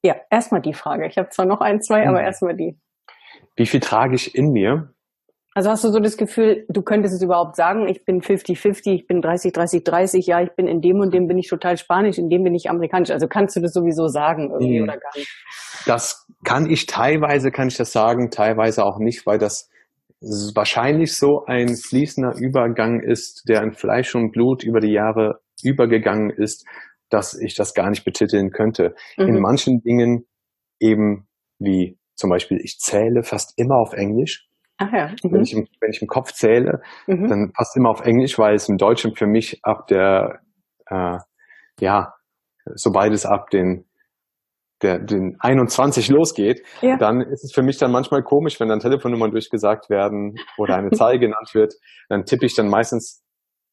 B: Ja, erstmal die Frage. Ich habe zwar noch ein, zwei, aber mhm. erstmal die.
A: Wie viel trage ich in mir?
B: Also hast du so das Gefühl, du könntest es überhaupt sagen, ich bin 50-50, ich bin 30-30-30, ja, ich bin in dem und dem bin ich total spanisch, in dem bin ich amerikanisch. Also kannst du das sowieso sagen irgendwie mhm. oder gar nicht?
A: Das kann ich teilweise, kann ich das sagen, teilweise auch nicht, weil das wahrscheinlich so ein fließender Übergang ist, der in Fleisch und Blut über die Jahre übergegangen ist, dass ich das gar nicht betiteln könnte. Mhm. In manchen Dingen eben wie zum Beispiel, ich zähle fast immer auf Englisch. Ach ja. Mhm. Wenn, ich im, wenn ich im Kopf zähle, mhm. dann fast immer auf Englisch, weil es im Deutschen für mich ab der, äh, ja, sobald es ab den der den 21 losgeht, ja. dann ist es für mich dann manchmal komisch, wenn dann Telefonnummern durchgesagt werden oder eine Zahl genannt wird, dann tippe ich dann meistens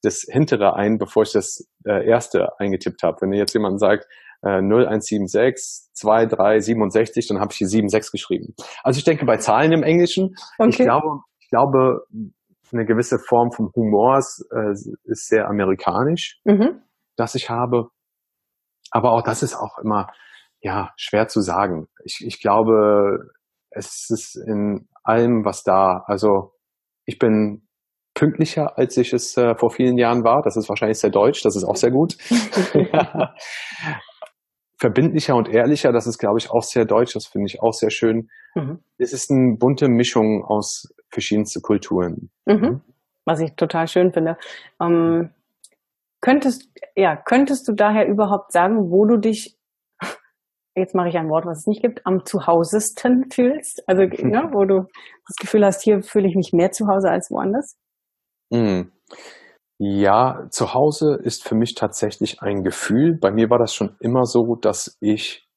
A: das hintere ein, bevor ich das äh, erste eingetippt habe. Wenn jetzt jemand sagt äh, 0176 2367, dann habe ich hier 76 geschrieben. Also ich denke bei Zahlen im Englischen, okay. ich glaube, ich glaube, eine gewisse Form von Humors äh, ist sehr amerikanisch, mhm. dass ich habe. Aber auch das ist auch immer ja schwer zu sagen. Ich, ich glaube, es ist in allem was da. Also ich bin pünktlicher, als ich es äh, vor vielen Jahren war. Das ist wahrscheinlich sehr deutsch, das ist auch sehr gut. Verbindlicher und ehrlicher, das ist, glaube ich, auch sehr deutsch, das finde ich auch sehr schön. Mhm. Es ist eine bunte Mischung aus verschiedensten Kulturen.
B: Mhm. Was ich total schön finde. Ähm, könntest, ja, könntest du daher überhaupt sagen, wo du dich jetzt mache ich ein Wort, was es nicht gibt, am zuhausesten fühlst? Also, ne, wo du das Gefühl hast, hier fühle ich mich mehr zu Hause als woanders?
A: Mhm. Ja, zu Hause ist für mich tatsächlich ein Gefühl. Bei mir war das schon immer so, dass ich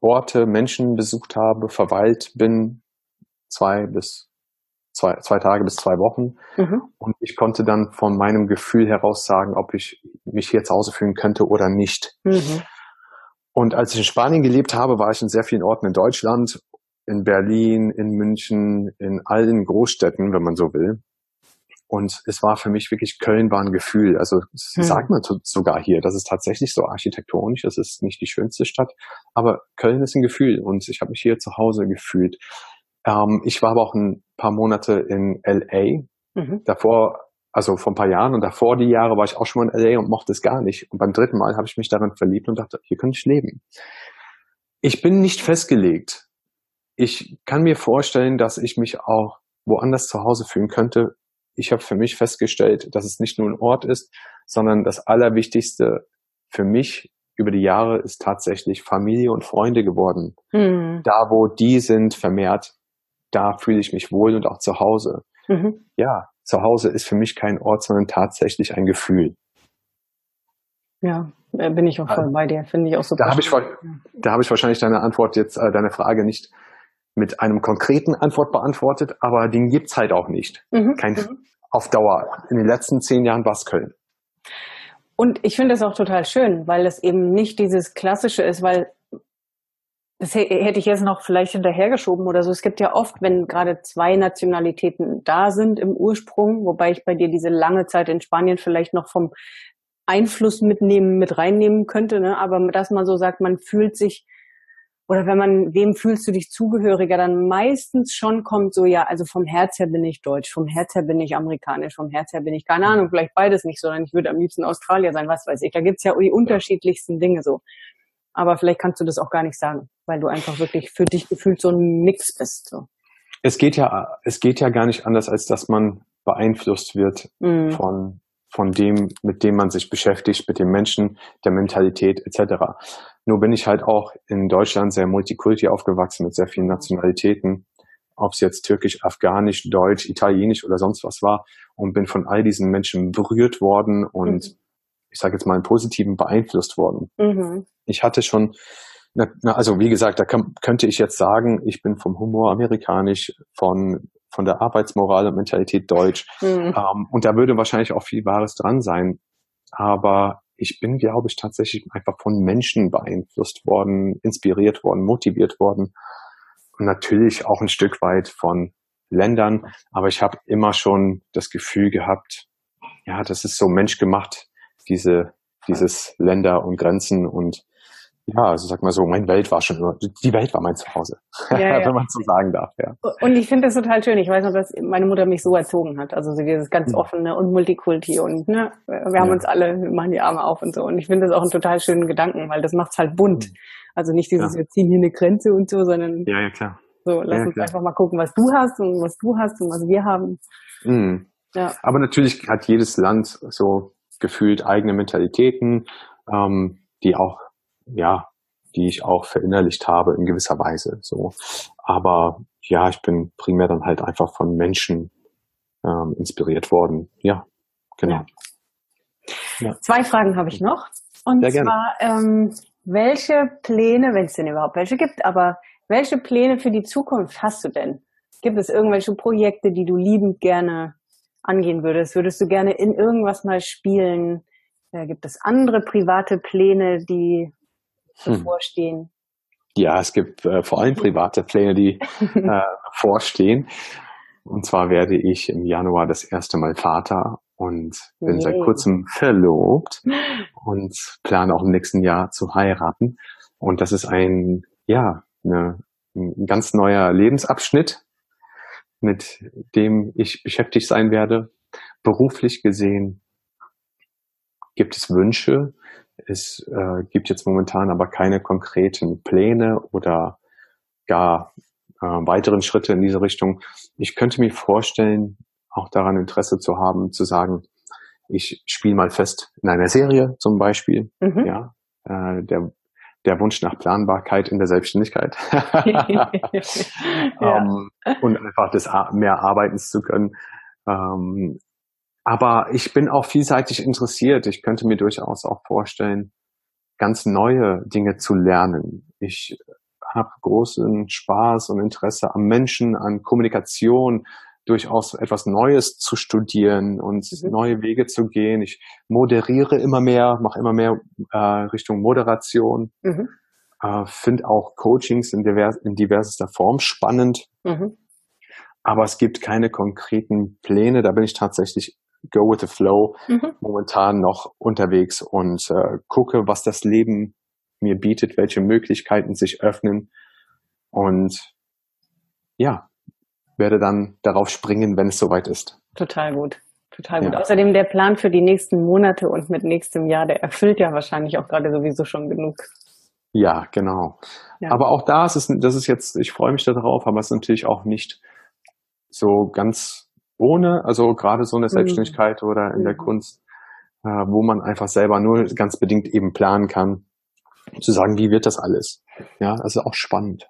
A: Orte, Menschen besucht habe, verweilt bin, zwei bis zwei, zwei Tage bis zwei Wochen. Mhm. Und ich konnte dann von meinem Gefühl heraus sagen, ob ich mich hier zu Hause fühlen könnte oder nicht. Mhm. Und als ich in Spanien gelebt habe, war ich in sehr vielen Orten in Deutschland, in Berlin, in München, in allen Großstädten, wenn man so will. Und es war für mich wirklich, Köln war ein Gefühl. Also hm. sagt man sogar hier, das ist tatsächlich so architektonisch, es ist nicht die schönste Stadt, aber Köln ist ein Gefühl und ich habe mich hier zu Hause gefühlt. Ähm, ich war aber auch ein paar Monate in LA. Mhm. Davor, also vor ein paar Jahren und davor die Jahre war ich auch schon mal in LA und mochte es gar nicht. Und beim dritten Mal habe ich mich darin verliebt und dachte, hier könnte ich leben. Ich bin nicht festgelegt. Ich kann mir vorstellen, dass ich mich auch woanders zu Hause fühlen könnte, ich habe für mich festgestellt, dass es nicht nur ein Ort ist, sondern das Allerwichtigste für mich über die Jahre ist tatsächlich Familie und Freunde geworden. Mhm. Da, wo die sind, vermehrt, da fühle ich mich wohl und auch zu Hause. Mhm. Ja, zu Hause ist für mich kein Ort, sondern tatsächlich ein Gefühl.
B: Ja, bin ich auch voll bei dir. Finde ich auch super.
A: Da habe ich, da habe ich wahrscheinlich deine Antwort jetzt, äh, deine Frage nicht mit einem konkreten Antwort beantwortet, aber den gibt's halt auch nicht. Mhm. Kein, mhm. auf Dauer. In den letzten zehn Jahren war es Köln.
B: Und ich finde es auch total schön, weil es eben nicht dieses Klassische ist, weil das hätte ich jetzt noch vielleicht hinterhergeschoben oder so. Es gibt ja oft, wenn gerade zwei Nationalitäten da sind im Ursprung, wobei ich bei dir diese lange Zeit in Spanien vielleicht noch vom Einfluss mitnehmen, mit reinnehmen könnte, ne? aber dass man so sagt, man fühlt sich oder wenn man, wem fühlst du dich zugehöriger, dann meistens schon kommt so, ja, also vom Herz her bin ich deutsch, vom Herz her bin ich amerikanisch, vom Herz her bin ich, keine Ahnung, vielleicht beides nicht, sondern ich würde am liebsten Australier sein, was weiß ich. Da gibt's ja die unterschiedlichsten Dinge so. Aber vielleicht kannst du das auch gar nicht sagen, weil du einfach wirklich für dich gefühlt so ein Mix bist. So.
A: Es geht ja, es geht ja gar nicht anders, als dass man beeinflusst wird mm. von von dem, mit dem man sich beschäftigt, mit dem Menschen, der Mentalität etc. Nur bin ich halt auch in Deutschland sehr multikulti aufgewachsen mit sehr vielen Nationalitäten, ob es jetzt türkisch, afghanisch, deutsch, italienisch oder sonst was war und bin von all diesen Menschen berührt worden und mhm. ich sage jetzt mal im Positiven beeinflusst worden. Mhm. Ich hatte schon also wie gesagt, da kann, könnte ich jetzt sagen, ich bin vom Humor amerikanisch, von von der Arbeitsmoral und Mentalität deutsch. Mhm. Ähm, und da würde wahrscheinlich auch viel Wahres dran sein. Aber ich bin, glaube ich, tatsächlich einfach von Menschen beeinflusst worden, inspiriert worden, motiviert worden. Und natürlich auch ein Stück weit von Ländern. Aber ich habe immer schon das Gefühl gehabt, ja, das ist so menschgemacht, diese, dieses Länder und Grenzen und ja, also sag mal so, meine Welt war schon immer, die Welt war mein Zuhause, ja, ja. wenn man so sagen darf, ja.
B: Und ich finde das total schön. Ich weiß noch, dass meine Mutter mich so erzogen hat. Also so dieses ganz mhm. offene und Multikulti und ne, wir haben ja. uns alle, wir machen die Arme auf und so. Und ich finde das auch einen total schönen Gedanken, weil das macht's halt bunt. Mhm. Also nicht dieses, wir ziehen hier eine Grenze und so, sondern
A: ja, ja, klar.
B: So, lass uns klar. einfach mal gucken, was du hast und was du hast und was wir haben.
A: Mhm. Ja. Aber natürlich hat jedes Land so gefühlt eigene Mentalitäten, ähm, die auch ja, die ich auch verinnerlicht habe in gewisser Weise. So, aber ja, ich bin primär dann halt einfach von Menschen ähm, inspiriert worden. Ja, genau. Ja.
B: Zwei Fragen habe ich noch. Und Sehr zwar, ähm, welche Pläne, wenn es denn überhaupt welche gibt, aber welche Pläne für die Zukunft hast du denn? Gibt es irgendwelche Projekte, die du liebend gerne angehen würdest? Würdest du gerne in irgendwas mal spielen? Äh, gibt es andere private Pläne, die. Bevorstehen?
A: Ja, es gibt äh, vor allem private Pläne, die äh, vorstehen. Und zwar werde ich im Januar das erste Mal Vater und bin nee. seit kurzem verlobt und plane auch im nächsten Jahr zu heiraten. Und das ist ein, ja, eine, ein ganz neuer Lebensabschnitt, mit dem ich beschäftigt sein werde. Beruflich gesehen gibt es Wünsche, es äh, gibt jetzt momentan aber keine konkreten Pläne oder gar äh, weiteren Schritte in diese Richtung. Ich könnte mir vorstellen, auch daran Interesse zu haben, zu sagen, ich spiele mal fest in einer Serie zum Beispiel, mhm. ja, äh, der der Wunsch nach Planbarkeit in der Selbstständigkeit ja. ähm, und einfach des mehr arbeiten zu können. Ähm, aber ich bin auch vielseitig interessiert. Ich könnte mir durchaus auch vorstellen, ganz neue Dinge zu lernen. Ich habe großen Spaß und Interesse am Menschen, an Kommunikation, durchaus etwas Neues zu studieren und mhm. neue Wege zu gehen. Ich moderiere immer mehr, mache immer mehr äh, Richtung Moderation. Mhm. Äh, Finde auch Coachings in, divers, in diversester Form spannend. Mhm. Aber es gibt keine konkreten Pläne. Da bin ich tatsächlich go with the flow mhm. momentan noch unterwegs und äh, gucke, was das Leben mir bietet, welche Möglichkeiten sich öffnen und ja, werde dann darauf springen, wenn es soweit ist.
B: Total gut. Total gut. Ja. Außerdem der Plan für die nächsten Monate und mit nächstem Jahr, der erfüllt ja wahrscheinlich auch gerade sowieso schon genug.
A: Ja, genau. Ja. Aber auch da ist es, das ist jetzt, ich freue mich darauf, aber es ist natürlich auch nicht so ganz ohne, also gerade so eine mhm. Selbstständigkeit mhm. oder in der mhm. Kunst, äh, wo man einfach selber nur ganz bedingt eben planen kann. zu sagen, wie wird das alles? Ja, also auch spannend.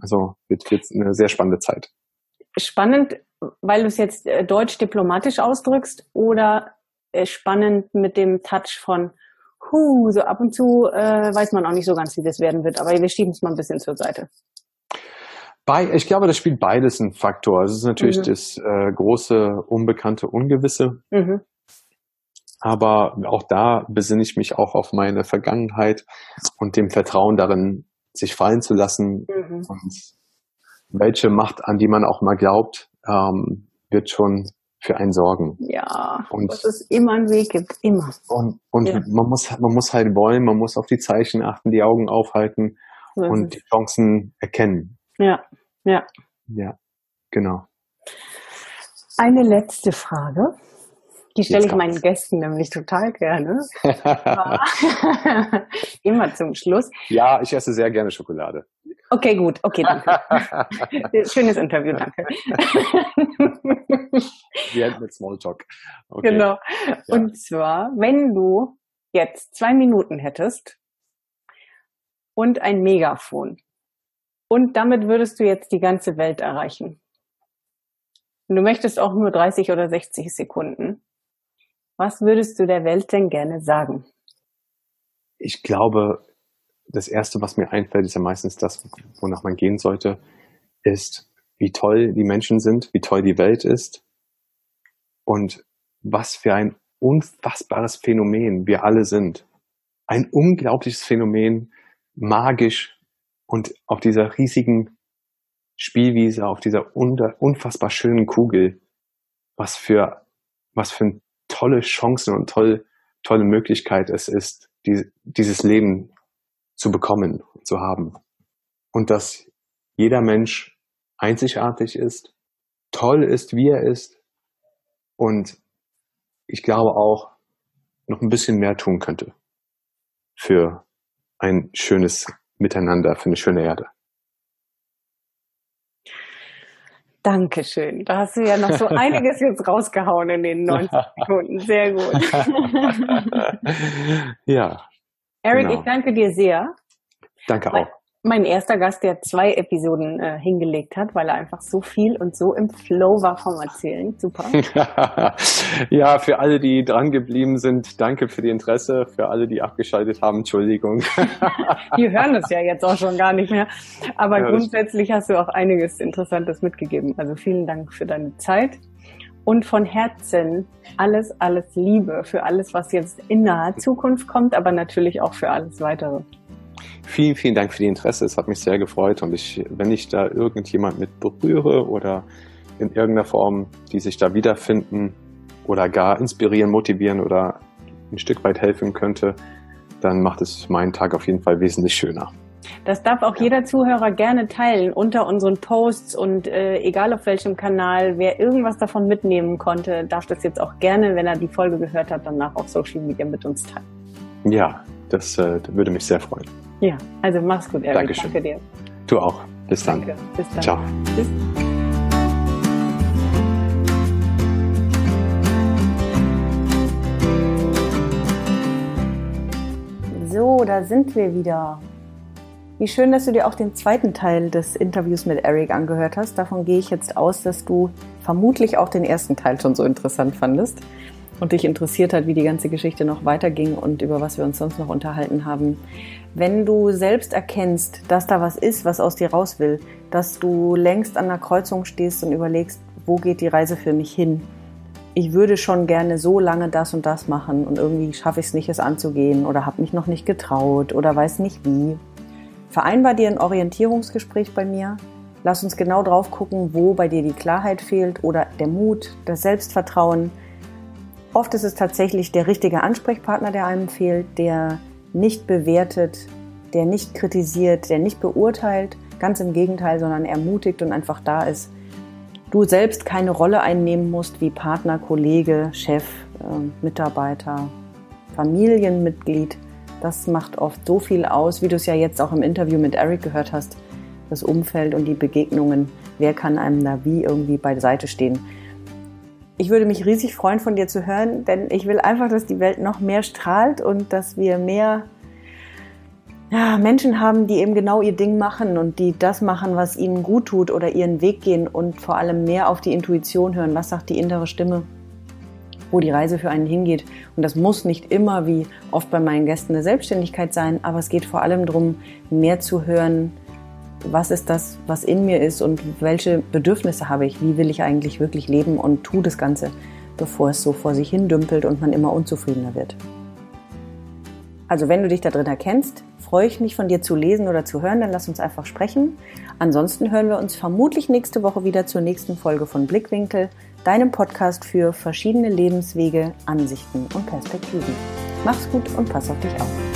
A: Also wird jetzt eine sehr spannende Zeit.
B: Spannend, weil du es jetzt äh, deutsch diplomatisch ausdrückst oder äh, spannend mit dem Touch von Huh, so ab und zu äh, weiß man auch nicht so ganz, wie das werden wird, aber wir schieben es mal ein bisschen zur Seite.
A: Bei, ich glaube, das spielt beides ein Faktor. Es ist natürlich mhm. das äh, große, unbekannte, ungewisse. Mhm. Aber auch da besinne ich mich auch auf meine Vergangenheit und dem Vertrauen darin, sich fallen zu lassen. Mhm. Und welche Macht, an die man auch mal glaubt, ähm, wird schon für einen sorgen.
B: Ja, und dass es immer einen Weg gibt, immer.
A: Und, und ja. man muss, man muss halt wollen, man muss auf die Zeichen achten, die Augen aufhalten und die Chancen erkennen.
B: Ja, ja.
A: Ja, genau.
B: Eine letzte Frage. Die stelle ich meinen Gästen nämlich total gerne. Immer zum Schluss.
A: Ja, ich esse sehr gerne Schokolade.
B: Okay, gut. Okay, danke. Schönes Interview, danke.
A: Wir enden mit Smalltalk. Okay.
B: Genau. Ja. Und zwar, wenn du jetzt zwei Minuten hättest und ein Megafon und damit würdest du jetzt die ganze Welt erreichen. Und du möchtest auch nur 30 oder 60 Sekunden. Was würdest du der Welt denn gerne sagen?
A: Ich glaube, das Erste, was mir einfällt, ist ja meistens das, wonach man gehen sollte, ist, wie toll die Menschen sind, wie toll die Welt ist und was für ein unfassbares Phänomen wir alle sind. Ein unglaubliches Phänomen, magisch und auf dieser riesigen Spielwiese, auf dieser unfassbar schönen Kugel, was für, was für ein tolle Chancen und toll, tolle Möglichkeit es ist, die, dieses Leben zu bekommen, zu haben. Und dass jeder Mensch einzigartig ist, toll ist, wie er ist und ich glaube auch noch ein bisschen mehr tun könnte für ein schönes Miteinander, für eine schöne Erde.
B: Dankeschön. Da hast du ja noch so einiges jetzt rausgehauen in den 90 Sekunden. Sehr gut.
A: ja.
B: Eric, genau. ich danke dir sehr.
A: Danke auch
B: mein erster Gast, der zwei Episoden äh, hingelegt hat, weil er einfach so viel und so im Flow war vom Erzählen. Super.
A: ja, für alle, die dran geblieben sind, danke für die Interesse. Für alle, die abgeschaltet haben, Entschuldigung.
B: die hören es ja jetzt auch schon gar nicht mehr. Aber ja, grundsätzlich hast du auch einiges Interessantes mitgegeben. Also vielen Dank für deine Zeit. Und von Herzen alles, alles Liebe für alles, was jetzt in naher Zukunft kommt, aber natürlich auch für alles weitere.
A: Vielen, vielen Dank für die Interesse. Es hat mich sehr gefreut. Und ich, wenn ich da irgendjemand mit berühre oder in irgendeiner Form, die sich da wiederfinden oder gar inspirieren, motivieren oder ein Stück weit helfen könnte, dann macht es meinen Tag auf jeden Fall wesentlich schöner.
B: Das darf auch jeder Zuhörer gerne teilen unter unseren Posts und äh, egal auf welchem Kanal, wer irgendwas davon mitnehmen konnte, darf das jetzt auch gerne, wenn er die Folge gehört hat, danach auf Social Media mit uns teilen.
A: Ja, das äh, würde mich sehr freuen.
B: Ja, also mach's gut, Eric.
A: Dankeschön. Danke dir. Du auch. Bis dann. Danke.
B: Bis dann.
A: Ciao. Bis.
B: So, da sind wir wieder. Wie schön, dass du dir auch den zweiten Teil des Interviews mit Eric angehört hast. Davon gehe ich jetzt aus, dass du vermutlich auch den ersten Teil schon so interessant fandest und dich interessiert hat, wie die ganze Geschichte noch weiterging und über was wir uns sonst noch unterhalten haben. Wenn du selbst erkennst, dass da was ist, was aus dir raus will, dass du längst an der Kreuzung stehst und überlegst, wo geht die Reise für mich hin? Ich würde schon gerne so lange das und das machen und irgendwie schaffe ich es nicht, es anzugehen oder habe mich noch nicht getraut oder weiß nicht wie. Vereinbar dir ein Orientierungsgespräch bei mir. Lass uns genau drauf gucken, wo bei dir die Klarheit fehlt oder der Mut, das Selbstvertrauen. Oft ist es tatsächlich der richtige Ansprechpartner, der einem fehlt, der nicht bewertet, der nicht kritisiert, der nicht beurteilt, ganz im Gegenteil, sondern ermutigt und einfach da ist. Du selbst keine Rolle einnehmen musst wie Partner, Kollege, Chef, äh, Mitarbeiter, Familienmitglied. Das macht oft so viel aus, wie du es ja jetzt auch im Interview mit Eric gehört hast. Das Umfeld und die Begegnungen. Wer kann einem da wie irgendwie beiseite stehen? Ich würde mich riesig freuen, von dir zu hören, denn ich will einfach, dass die Welt noch mehr strahlt und dass wir mehr
C: ja, Menschen haben, die eben genau ihr Ding machen und die das machen, was ihnen gut tut oder ihren Weg gehen und vor allem mehr auf die Intuition hören. Was sagt die innere Stimme? Wo die Reise für einen hingeht. Und das muss nicht immer, wie oft bei meinen Gästen, eine Selbstständigkeit sein, aber es geht vor allem darum, mehr zu hören, was ist das, was in mir ist und welche Bedürfnisse habe ich, wie will ich eigentlich wirklich leben und tu das Ganze, bevor es so vor sich hin dümpelt und man immer unzufriedener wird. Also wenn du dich da drin erkennst, freue ich mich von dir zu lesen oder zu hören, dann lass uns einfach sprechen. Ansonsten hören wir uns vermutlich nächste Woche wieder zur nächsten Folge von Blickwinkel, deinem Podcast für verschiedene Lebenswege, Ansichten und Perspektiven. Mach's gut und pass auf dich auf.